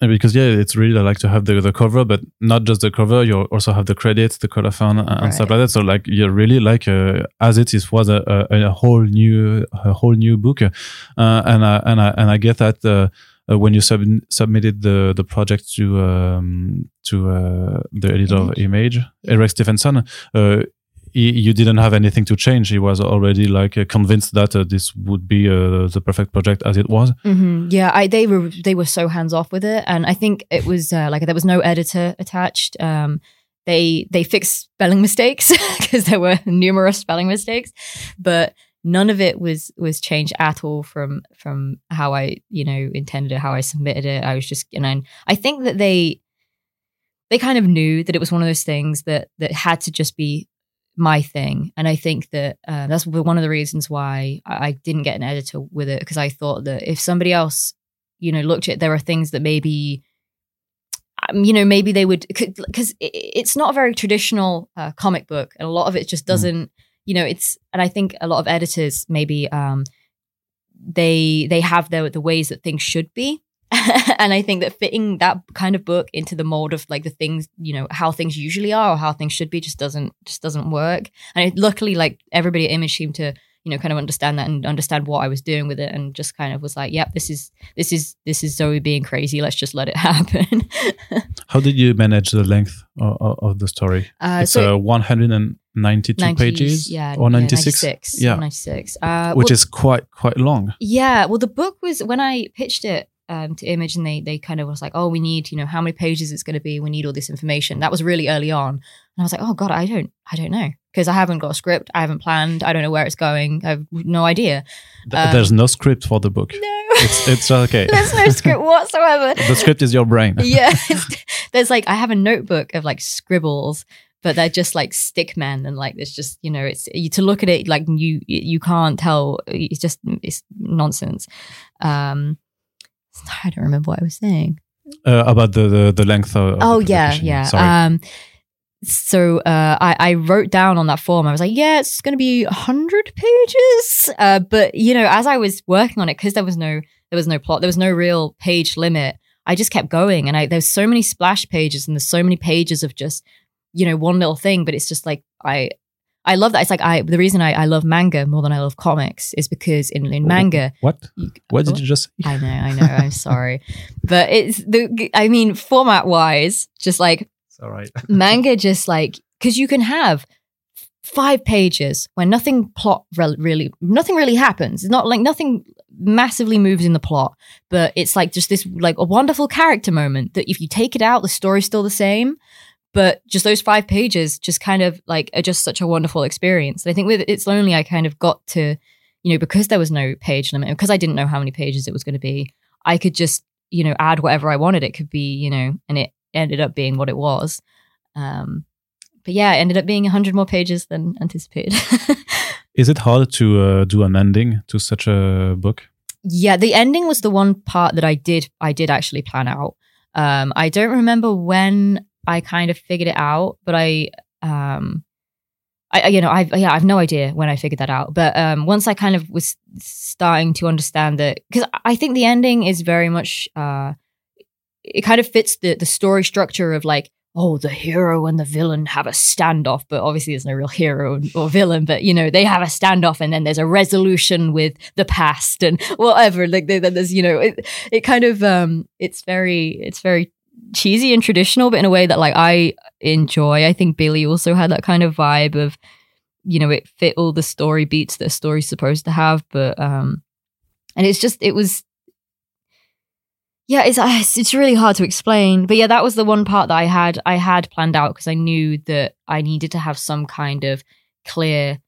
because yeah it's really I like to have the, the cover but not just the cover you also have the credits the colophon and right. stuff like that so like you're really like uh, as it is was a, a, a, whole new a whole new book uh, and I, and I and I get that uh, uh when you sub submitted the the project to um, to uh, the editor Image. of Image. Eric Stephenson, uh, he, you didn't have anything to change. He was already like uh, convinced that uh, this would be uh, the perfect project as it was. Mm-hmm. Yeah, I, they were they were so hands off with it, and I think it was uh, like there was no editor attached. Um, they they fixed spelling mistakes because there were numerous spelling mistakes, but none of it was was changed at all from from how I you know intended it, how I submitted it. I was just and I, I think that they they kind of knew that it was one of those things that that had to just be my thing. And I think that uh, that's one of the reasons why I, didn't get an editor with it because I thought that if somebody else, you know, looked at there are things that maybe, um, you know, maybe they would because it's not a very traditional uh, comic book, and a lot of it just mm. doesn't, mm. You know, it's. And I think a lot of editors maybe um, they they have their the ways that things should be and I think that fitting that kind of book into the mold of like the things, you know, how things usually are or how things should be just doesn't just doesn't work. And it, luckily, like everybody at Image seemed to, you know, kind of understand that and understand what I was doing with it, and just kind of was like, "Yep, this is this is this is Zoe being crazy. Let's just let it happen." how did you manage the length of, of the story? Uh, it's so uh, 192 90s, pages, yeah, or 96, yeah, 96, yeah, 96, uh, which well, is quite quite long. Yeah, well, the book was when I pitched it um, to Image, and they they kind of was like, oh, we need you know how many pages it's going to be. We need all this information. That was really early on, and I was like, oh god, I don't I don't know because I haven't got a script. I haven't planned. I don't know where it's going. I have no idea. Um, There's no script for the book. No, it's it's okay. There's no script whatsoever. the script is your brain. yeah, there's like I have a notebook of like scribbles but they're just like stick men and like it's just you know it's you, to look at it like you you can't tell it's just it's nonsense um I don't remember what I was saying. Uh, about the, the, the length of. Oh yeah, yeah. Sorry. Um, so uh, I, I wrote down on that form. I was like, yeah, it's going to be hundred pages. Uh, but you know, as I was working on it, because there was no there was no plot, there was no real page limit. I just kept going, and I there's so many splash pages, and there's so many pages of just you know one little thing. But it's just like I I love that. It's like I the reason I, I love manga more than I love comics is because in, in manga What? You, what did oh, you just? I know, I know, I'm sorry. But it's the I mean format wise, just like it's all right. manga just like because you can have five pages where nothing plot re- really nothing really happens. It's not like nothing massively moves in the plot, but it's like just this like a wonderful character moment that if you take it out, the story's still the same but just those five pages just kind of like are just such a wonderful experience. And I think with It's Lonely, I kind of got to, you know, because there was no page limit, because I didn't know how many pages it was going to be, I could just, you know, add whatever I wanted. It could be, you know, and it ended up being what it was. Um, but yeah, it ended up being 100 more pages than anticipated. Is it hard to uh, do an ending to such a book? Yeah, the ending was the one part that I did I did actually plan out. Um, I don't remember when I kind of figured it out, but I, um, I, you know, I've, yeah, I've no idea when I figured that out. But um, once I kind of was starting to understand that, because I think the ending is very much, uh, it kind of fits the the story structure of like, oh, the hero and the villain have a standoff, but obviously there's no real hero or villain, but you know, they have a standoff and then there's a resolution with the past and whatever. Like there's, you know, it, it kind of, um, it's very, it's very cheesy and traditional, but in a way that like I enjoy. I think Billie also had that kind of vibe of, you know, it fit all the story beats that a story's supposed to have, but um, and it's just it was. Yeah, it's it's really hard to explain, but yeah, that was the one part that I had I had planned out because I knew that I needed to have some kind of clear,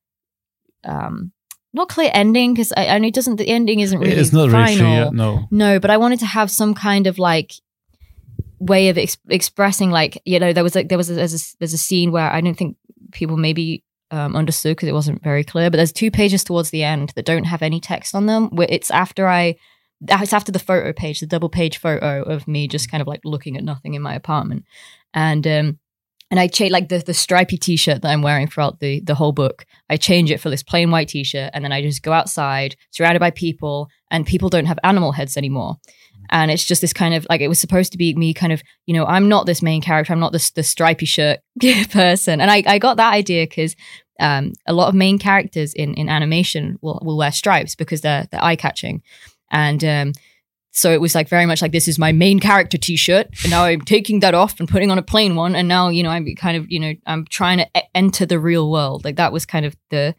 um, not clear ending because I, I know it doesn't the ending isn't really it's not final. really clear, no no, but I wanted to have some kind of like way of ex- expressing like you know there was like there was a, there's a, there's a scene where I don't think people maybe um, understood because it wasn't very clear. But there's two pages towards the end that don't have any text on them. Where it's after I, it's after the photo page, the double page photo of me just kind of like looking at nothing in my apartment, and um, and I change like the the stripy t-shirt that I'm wearing throughout the the whole book. I change it for this plain white t-shirt, and then I just go outside, surrounded by people, and people don't have animal heads anymore. And it's just this kind of like it was supposed to be me kind of, you know, I'm not this main character, I'm not this the stripy shirt person. And I, I got that idea because um, a lot of main characters in, in animation will, will wear stripes because they're they're eye catching. And um, so it was like very much like this is my main character t-shirt and now i'm taking that off and putting on a plain one and now you know i'm kind of you know i'm trying to e- enter the real world like that was kind of the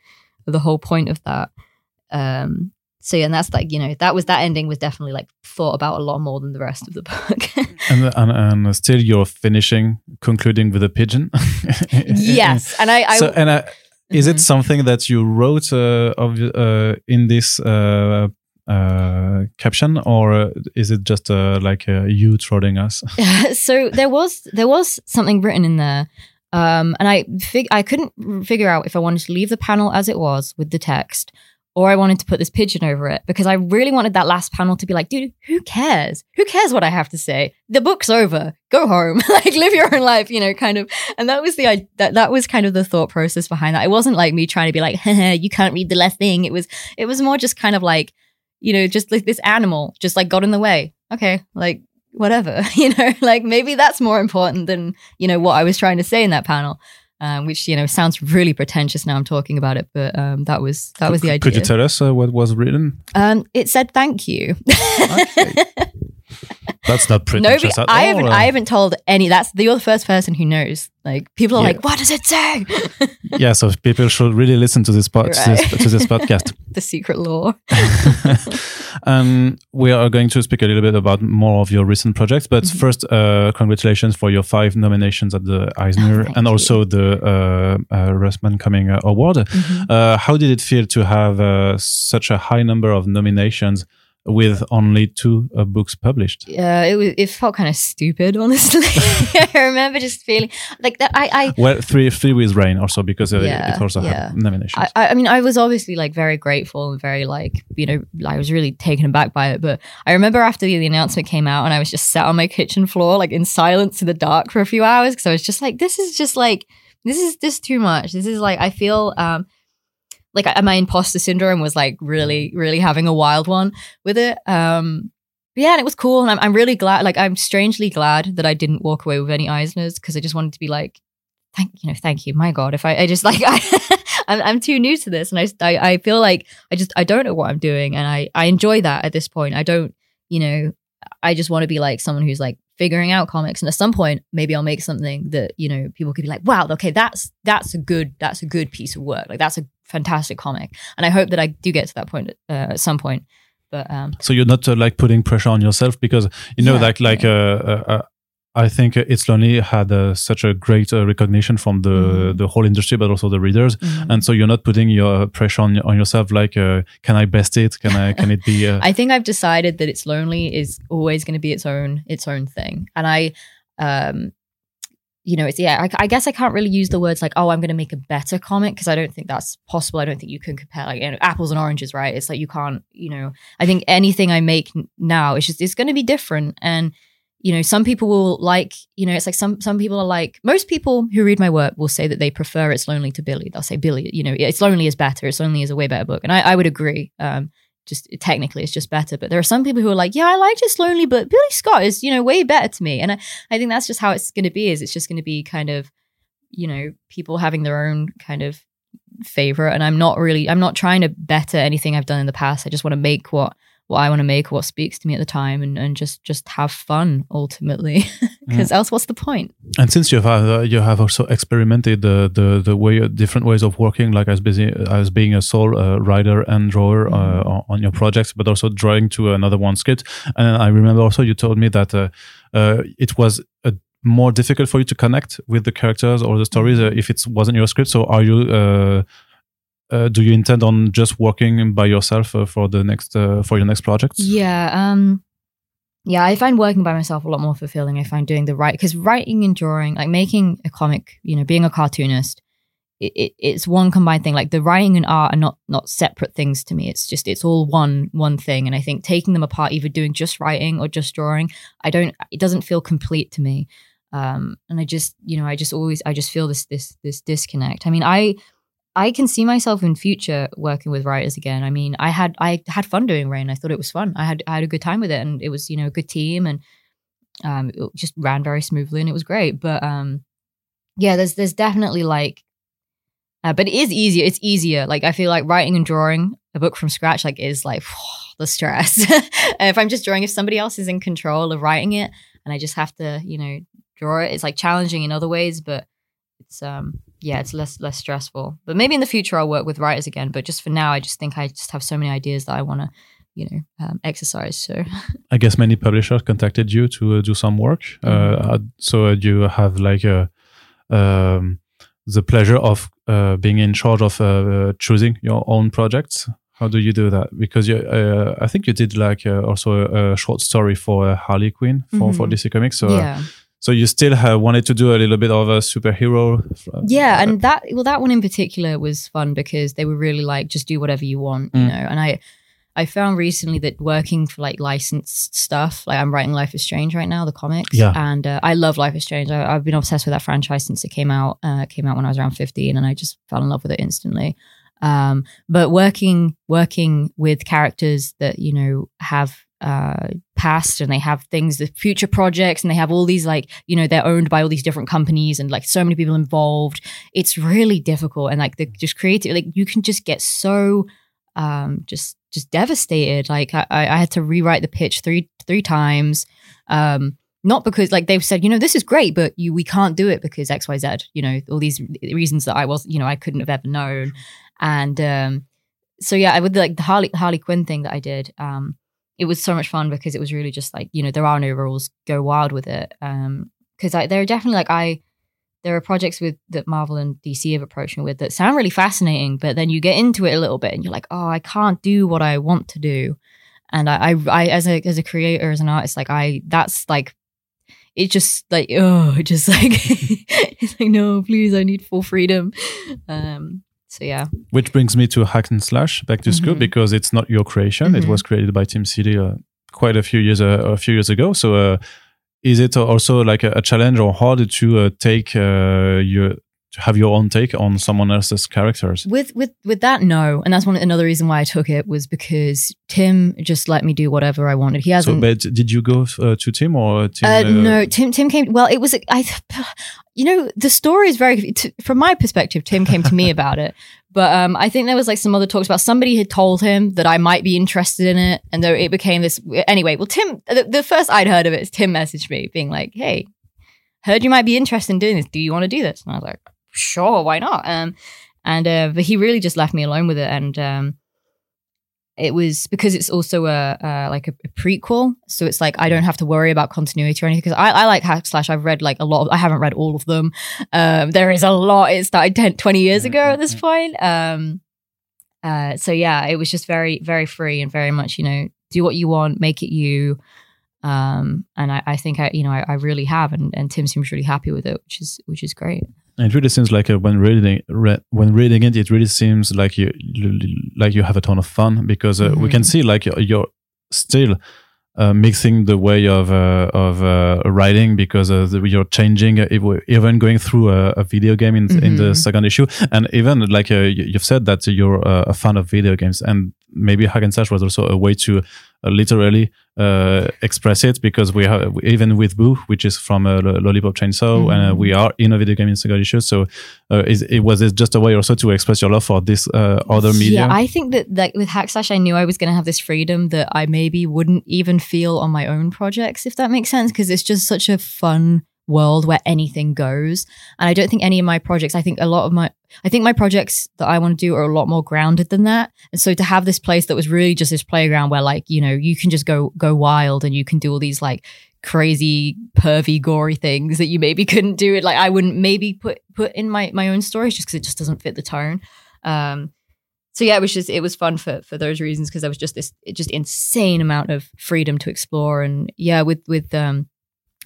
the whole point of that um so yeah and that's like you know that was that ending was definitely like thought about a lot more than the rest of the book and, and, and still you're finishing concluding with a pigeon yes and i, I so and I, is Mhm. it something that you wrote uh, of uh, in this uh, uh, caption, or uh, is it just uh, like uh, you trolling us? so there was there was something written in there, um, and I fig- I couldn't figure out if I wanted to leave the panel as it was with the text, or I wanted to put this pigeon over it because I really wanted that last panel to be like, dude, who cares? Who cares what I have to say? The book's over. Go home. like live your own life, you know, kind of. And that was the that that was kind of the thought process behind that. It wasn't like me trying to be like, you can't read the last thing. It was it was more just kind of like, you know, just like this animal just like got in the way. Okay, like whatever, you know, like maybe that's more important than, you know, what I was trying to say in that panel. Um, which you know sounds really pretentious now I'm talking about it, but um, that was that was the idea. Could you tell us uh, what was written? um, it said thank you. That's not Nobody, pretentious at I haven't, uh, I haven't told any. That's you're the first person who knows. Like people are Yeah. like, what does it say? yeah, so people should really listen to this, po- to this, to this podcast. the secret law. um, we are going to speak a little bit about more of your recent projects, but Mhm. first, uh, congratulations for your five nominations at the Eisner Oh, and you. also the uh, uh, Russ Manning uh, Award. Mhm. Uh, how did it feel to have uh, such a high number of nominations with only two uh, books published? Yeah, it was. It felt kind of stupid, honestly. I remember just feeling like that. I, I Well, three, three with Rain also because uh, Yeah, it also yeah. had nominations. I, I mean, I was obviously like very grateful and very like, you know, I was really taken aback by it. But I remember after the, the announcement came out and I was just sat on my kitchen floor, like in silence in the dark for a few hours because I was just like, this is just like, this is just too much. This is like, I feel um, like I, my imposter syndrome was like really, really having a wild one with it. Um, but yeah, and it was cool. And I'm, I'm really glad, like, I'm strangely glad that I didn't walk away with any Eisners because I just wanted to be like, thank you know thank you. My god if i, I just like I, I'm, I'm too new to this. And I, I i feel like i just i don't know what i'm doing. And i i enjoy that at this point. I don't you know i just want to be like someone who's like figuring out comics and at some point maybe i'll make something that you know people could be like wow okay that's that's a good that's a good piece of work. Like that's a fantastic comic. And i hope that i do get to that point uh, at some point but um so you're not uh, like putting pressure on yourself because you know Yeah, like like uh, uh, uh, I think It's Lonely had uh, such a great uh, recognition from the Mhm. the whole industry, but also the readers, mhm. and so you're not putting your pressure on on yourself. Like, uh, can I best it? Can I? Can it be? Uh, I think I've decided that it's lonely is always going to be its own its own thing, and I, um, you know, it's yeah. I, I guess I can't really use the words like, oh, I'm going to make a better comic because I don't think that's possible. I don't think you can compare like you know, apples and oranges, right? It's like you can't, you know. I think anything I make now, it's just it's going to be different, and you know, some people will like, you know, it's like some some people are like most people who read my work will say that they prefer It's Lonely to Billie. They'll say Billie, you know, It's Lonely is better. It's Lonely is a way better book, and I, I would agree. Um, just technically it's just better. But there are some people who are like, yeah, I like Just Lonely, but Billie Scott is, you know, way better to me. And I, I think that's just how it's going to be. Is it's just going to be kind of, you know, people having their own kind of favorite. And I'm not really, I'm not trying to better anything I've done in the past. I just want to make what what I want to make, what speaks to me at the time, and, and just just have fun ultimately. Because else, what's the point? and since you have uh, you have also experimented the the the way different ways of working, like as busy as being a sole uh, writer and drawer uh, Mhm. on- on your projects, but also drawing to another one script. And I remember also you told me that uh, uh, it was uh, more difficult for you to connect with the characters or the stories uh, if it wasn't your script. So are you? Uh, do you intend on just working by yourself uh, for the next uh, for your next projects? Yeah. Um yeah, I find working by myself a lot more fulfilling. I find doing the right because writing and drawing, like making a comic, you know, being a cartoonist, it, it, it's one combined thing. Like the writing and art are not not separate things to me. It's just it's all one one thing. And I think taking them apart, either doing just writing or just drawing, I don't. It doesn't feel complete to me. Um, and I just you know I just always I just feel this this this disconnect. I mean I I can see myself in future working with writers again. I mean, I had I had fun doing Rain. I thought it was fun. I had I had a good time with it, and it was you know a good team, and um, it just ran very smoothly, and it was great. But um, yeah, there's there's definitely like, uh, but it is easier. It's easier. Like I feel like writing and drawing a book from scratch like is like the stress. if I'm just drawing, if somebody else is in control of writing it, and I just have to you know draw it, it's like challenging in other ways, but it's um yeah, it's less less stressful. But maybe in the future I'll work with writers again. But just for now, I just think I just have so many ideas that I want to, you know, um, exercise. So I guess many publishers contacted you to uh, do some work. Mm-hmm. Uh, so uh, you have like a, um, the pleasure of uh, being in charge of uh, choosing your own projects. How do you do that? Because you, uh, I think you did like also a, a, short story for Harley Quinn for, mm-hmm. for DC Comics. So yeah so you still wanted to do a little bit of a superhero. Yeah, and that well, that one in particular was fun because they were really like just do whatever you want, you mm. know. And I, I found recently that working for like licensed stuff, like I'm writing Life is Strange right now, the comics. Yeah, and uh, I love Life is Strange. I, have been obsessed with that franchise since it came out. Uh, came out when I was around 15, and I just fell in love with it instantly. Um, but working working with characters that you know have uh, past and they have things, the future projects, and they have all these like, you know, they're owned by all these different companies and like so many people involved. It's really difficult. And like the just creative, like you can just get so um just just devastated. Like I, I had to rewrite the pitch three three times. Um not because like they've said, you know, this is great, but you we can't do it because XYZ, you know, all these reasons that I was, you know, I couldn't have ever known. And um so yeah, I would like the Harley Harley Quinn thing that I did. Um it was so much fun because it was really just like you know there are no rules go wild with it um because like there are definitely like i there are projects with that marvel and dc have approached me with that sound really fascinating but then you get into it a little bit and you're like oh i can't do what i want to do. And i i, I as a as a creator as an artist like i that's like it just like oh just like it's like no please i need full freedom. Um so yeah. Which brings me to Hack and Slash Back to mm-hmm. School because it's not your creation. Mm-hmm. It was created by Tim Seeley uh, quite a few years uh, a few years ago. So uh, is it also like a, a challenge or hard to uh, take uh, your have your own take on someone else's characters with with with that no and that's one another reason why i took it was because tim just let me do whatever i wanted he hasn't so, but did you go uh, to tim or tim, uh, no tim tim came well it was i you know, the story is very, t- from my perspective, Tim came to me about it. But um, I think there was like some other talks about somebody had told him that I might be interested in it. And though it became this, anyway, well, Tim, the, the first I'd heard of it is Tim messaged me being like, hey, heard you might be interested in doing this. Do you want to do this? And I was like, sure, why not? Um, and uh, but he really just left me alone with it. And um, it was because it's also a, like a, a, prequel. So it's like i don't have to worry about continuity or anything. Because I, I like hack slash. I've read like a lot of, i haven't read all of them. Um, there is a lot. It started 10 20 years ago at this point. Um, uh, so yeah it was just very very free and very much you know do what you want make it you. Um, and I, I, think I, you know, I, I really have, and, and Tim seems really happy with it, which is which is great. It really seems like uh, when reading re- when reading it, it really seems like you like you have a ton of fun because uh, mm-hmm. we can mm-hmm. see like you're, you're still uh, mixing the way of uh, of uh, writing because uh, the, you're changing even going through a, a video game in, mm-hmm. in the mm-hmm. second issue and even like you've said that you're a fan of video games and maybe Hack and Slash was also a way to uh, literally uh, express it because we have even with Boo, which is from uh, Lollipop Chainsaw, mm-hmm. and we are in a video game in single issue. So is, it was it just a way also to express your love for this other medium? Yeah, I think that like with Hack Slash, I knew I was going to have this freedom that I maybe wouldn't even feel on my own projects, if that makes sense, because it's just such a fun world where anything goes. And I don't think any of my projects, I think a lot of my, I think my projects that I want to do are a lot more grounded than that. And so to have this place that was really just this playground where like, you know, you can just go, go wild and you can do all these like crazy, pervy, gory things that you maybe couldn't do it. Like I wouldn't maybe put, put in my, my own stories just because it just doesn't fit the tone. Um, so yeah, it was just it was fun for for those reasons because there was just this just insane amount of freedom to explore and yeah, with with um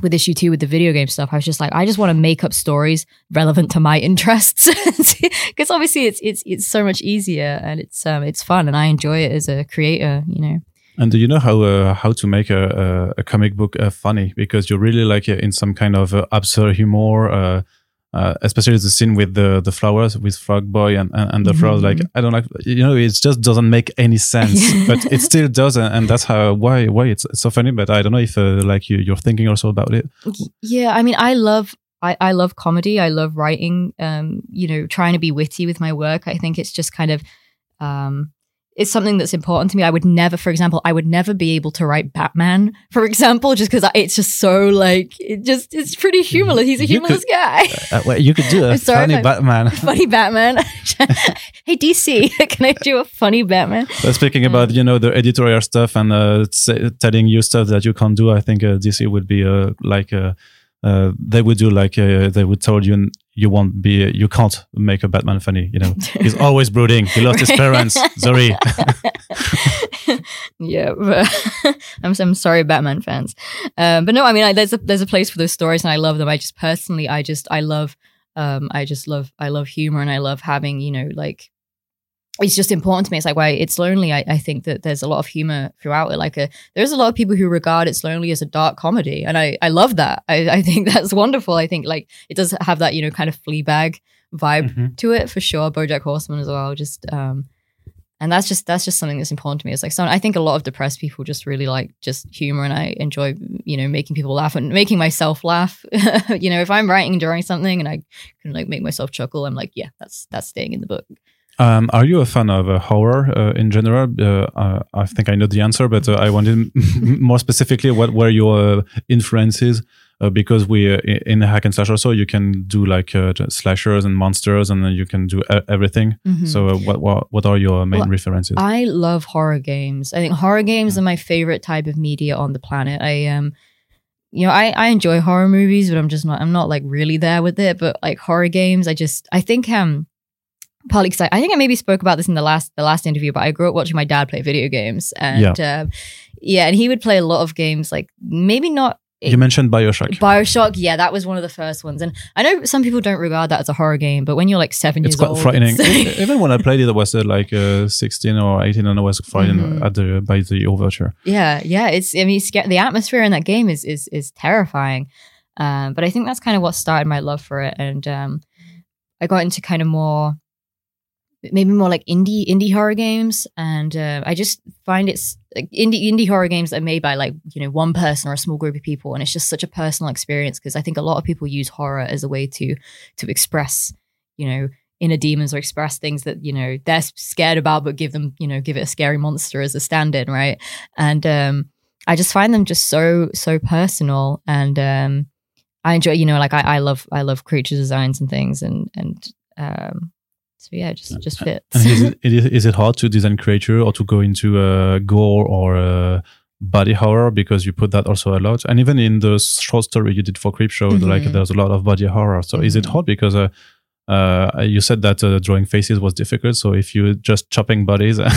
with issue two with the video game stuff, I was just like, I just want to make up stories relevant to my interests because obviously it's it's it's so much easier and it's um it's fun and I enjoy it as a creator, you know. And do you know how uh, how to make a, a, comic book uh, funny? Because you're really like uh, in some kind of uh, absurd humor, uh, uh, especially the scene with the the flowers with Frog Boy and and, and the mm-hmm. flowers. Like I don't like you know, it just doesn't make any sense, but it still does, and, and, that's how why why it's, it's so funny. But I don't know if like you you're thinking also about it. Yeah, I mean, I love I, I love comedy. I love writing. Um, you know, trying to be witty with my work. I think it's just kind of um, it's something that's important to me. I would never, for example, I would never be able to write Batman, for example, just because it's just so like it just it's pretty humorless. He's a humorless could, guy. Uh, well, you could do a sorry, funny Batman. Funny Batman. hey DC, can I do a funny Batman? But speaking about you know the editorial stuff and uh, telling you stuff that you can't do, I think uh, DC would be uh, like. Uh, uh, they would do like uh, they would tell you you won't be you can't make a Batman funny. You know, he's always brooding. He lost his parents. Sorry. yeah, I'm I'm sorry, Batman fans. Um, but no, I mean, I, there's a there's a place for those stories, and I love them. I just personally, I just I love um, I just love I love humor, and I love having you know like it's just important to me. It's like why it's lonely. I, I think that there's a lot of humor throughout it. Like a, there's a lot of people who regard it's lonely as a dark comedy, and I I love that. I, I think that's wonderful. I think like it does have that you know kind of Fleabag vibe mm-hmm. to it for sure. BoJack Horseman as well. Just um, and that's just that's just something that's important to me. It's like so I think a lot of depressed people just really like just humor, and I enjoy you know making people laugh and making myself laugh. you know, if I'm writing during something and I can like make myself chuckle, I'm like, yeah, that's that's staying in the book. Um, are you a fan of uh, horror uh, in general? Uh, uh I think I know the answer, but uh, I wanted more specifically what were your uh, influences? because we in the hack and slash also you can do like slashers and monsters, and then you can do everything. Mm-hmm. So what, what, what are your main well, references? I love horror games. I think horror games are my favorite type of media on the planet. I um you know, I, I enjoy horror movies, but I'm just not I'm not like really there with it. But like horror games, I just I think um partly because I, I, think I maybe spoke about this in the last the last interview, but I grew up watching my dad play video games, and yeah, um, yeah and he would play a lot of games, like maybe not. You mentioned Bioshock. Bioshock, yeah, that was one of the first ones, and I know some people don't regard that as a horror game, but when you're like seven it's years old, frightening. it's quite frightening. Even when I played it, I was uh, like uh, sixteen or eighteen, and I was frightened mm-hmm. at the by the overture. Yeah, yeah, it's I mean, it's, the atmosphere in that game is is is terrifying, um, but I think that's kind of what started my love for it, and um, I got into kind of more maybe more like indie indie horror games. And uh, i just find it's like indie indie horror games that are made by like you know one person or a small group of people. And it's just such a personal experience because i think a lot of people use horror as a way to to express you know inner demons or express things that you know they're scared about but give them you know give it a scary monster as a stand-in right? And um i just find them just so so personal. And um i enjoy you know like i, I love i love creature designs and things and and um so yeah, just just fits. is, it, is it hard to design creature or to go into a uh, gore or a uh, body horror because you put that also a lot? And even in the short story you did for Creepshow, mm-hmm. like there's a lot of body horror. So mm-hmm. is it mm-hmm. hard because uh, uh, you said that uh, drawing faces was difficult. So if you're just chopping bodies, I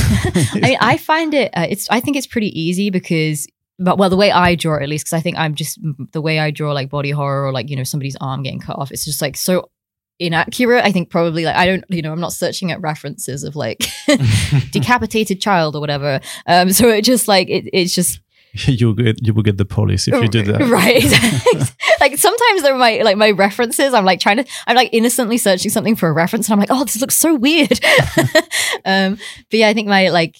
mean, I find it. Uh, it's. I think it's pretty easy because but well the way i draw at least because i think i'm just the way i draw like body horror or like you know somebody's arm getting cut off it's just like so inaccurate. I think probably like I don't, you know, I'm not searching at references of like decapitated child or whatever. Um, so it just like it, it's just you'll get you will get the police if you do that, right? like sometimes they're my like my references. I'm like trying to, I'm like innocently searching something for a reference, and I'm like, oh, this looks so weird. um, but yeah, I think my like,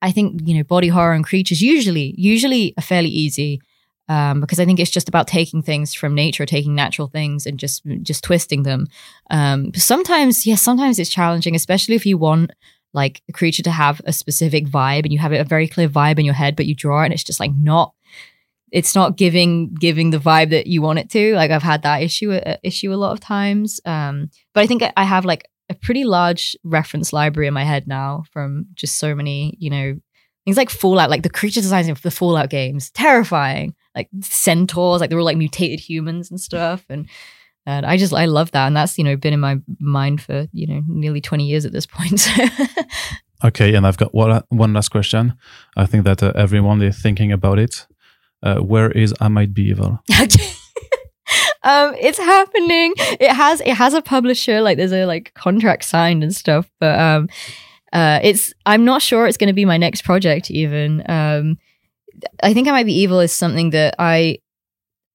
I think you know, body horror and creatures usually usually are fairly easy um, because I think it's just about taking things from nature, taking natural things, and just just twisting them. Um, sometimes, yes, yeah, sometimes it's challenging, especially if you want like a creature to have a specific vibe and you have a very clear vibe in your head, but you draw it and it's just like not. It's not giving giving the vibe that you want it to. Like I've had that issue uh, issue a lot of times. Um, but I think I have like a pretty large reference library in my head now from just so many, you know, things like Fallout, like the creature designs of the Fallout games, terrifying like centaurs, like they're all like mutated humans and stuff. And and I just I love that, and that's you know been in my mind for you know nearly twenty years at this point. Okay, and I've got one, one last question. I think that uh, everyone is thinking about it. Uh, where is I Might Be Evil? um, it's happening. It has it has a publisher. Like there's a like contract signed and stuff, but um, uh, it's I'm not sure it's going to be my next project. Even um, I think I Might Be Evil is something that I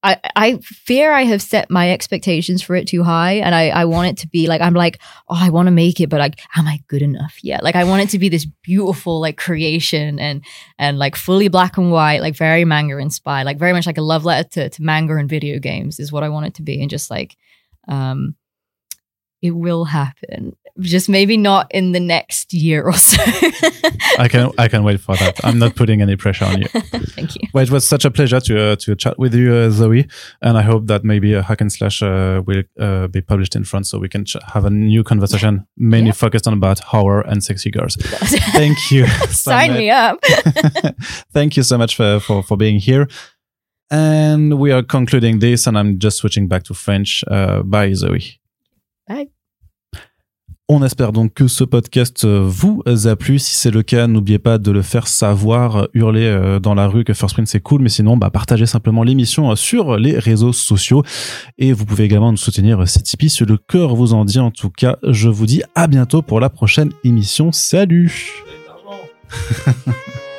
I, I fear I have set my expectations for it too high and I, I want it to be like I'm like oh I want to make it but like am I good enough yet? Like I want it to be this beautiful like creation and and like fully black and white like very manga inspired like very much like a love letter to, to manga and video games is what I want it to be and just like um it will happen just maybe not in the next year or so I can I can wait for that. I'm not putting any pressure on you. thank you Well, it was such a pleasure to uh, to chat with you, uh, Zoe, and I hope that maybe a hack and slash uh, will uh, be published in France, so we can ch- have a new conversation mainly Yeah. focused on about horror and sexy girls. Thank you. sign me up Thank you so much for, for, for being here. And we are concluding this, and I'm just switching back to French. Uh, bye, Zoe. On espère donc que ce podcast euh, vous a plu. Si c'est le cas, n'oubliez pas de le faire savoir, euh, hurler euh, dans la rue que First Print c'est cool, mais sinon, bah, partagez simplement l'émission sur les réseaux sociaux. Et vous pouvez également nous soutenir c'est Tipeee si le cœur vous en dit. En tout cas, je vous dis à bientôt pour la prochaine émission. Salut!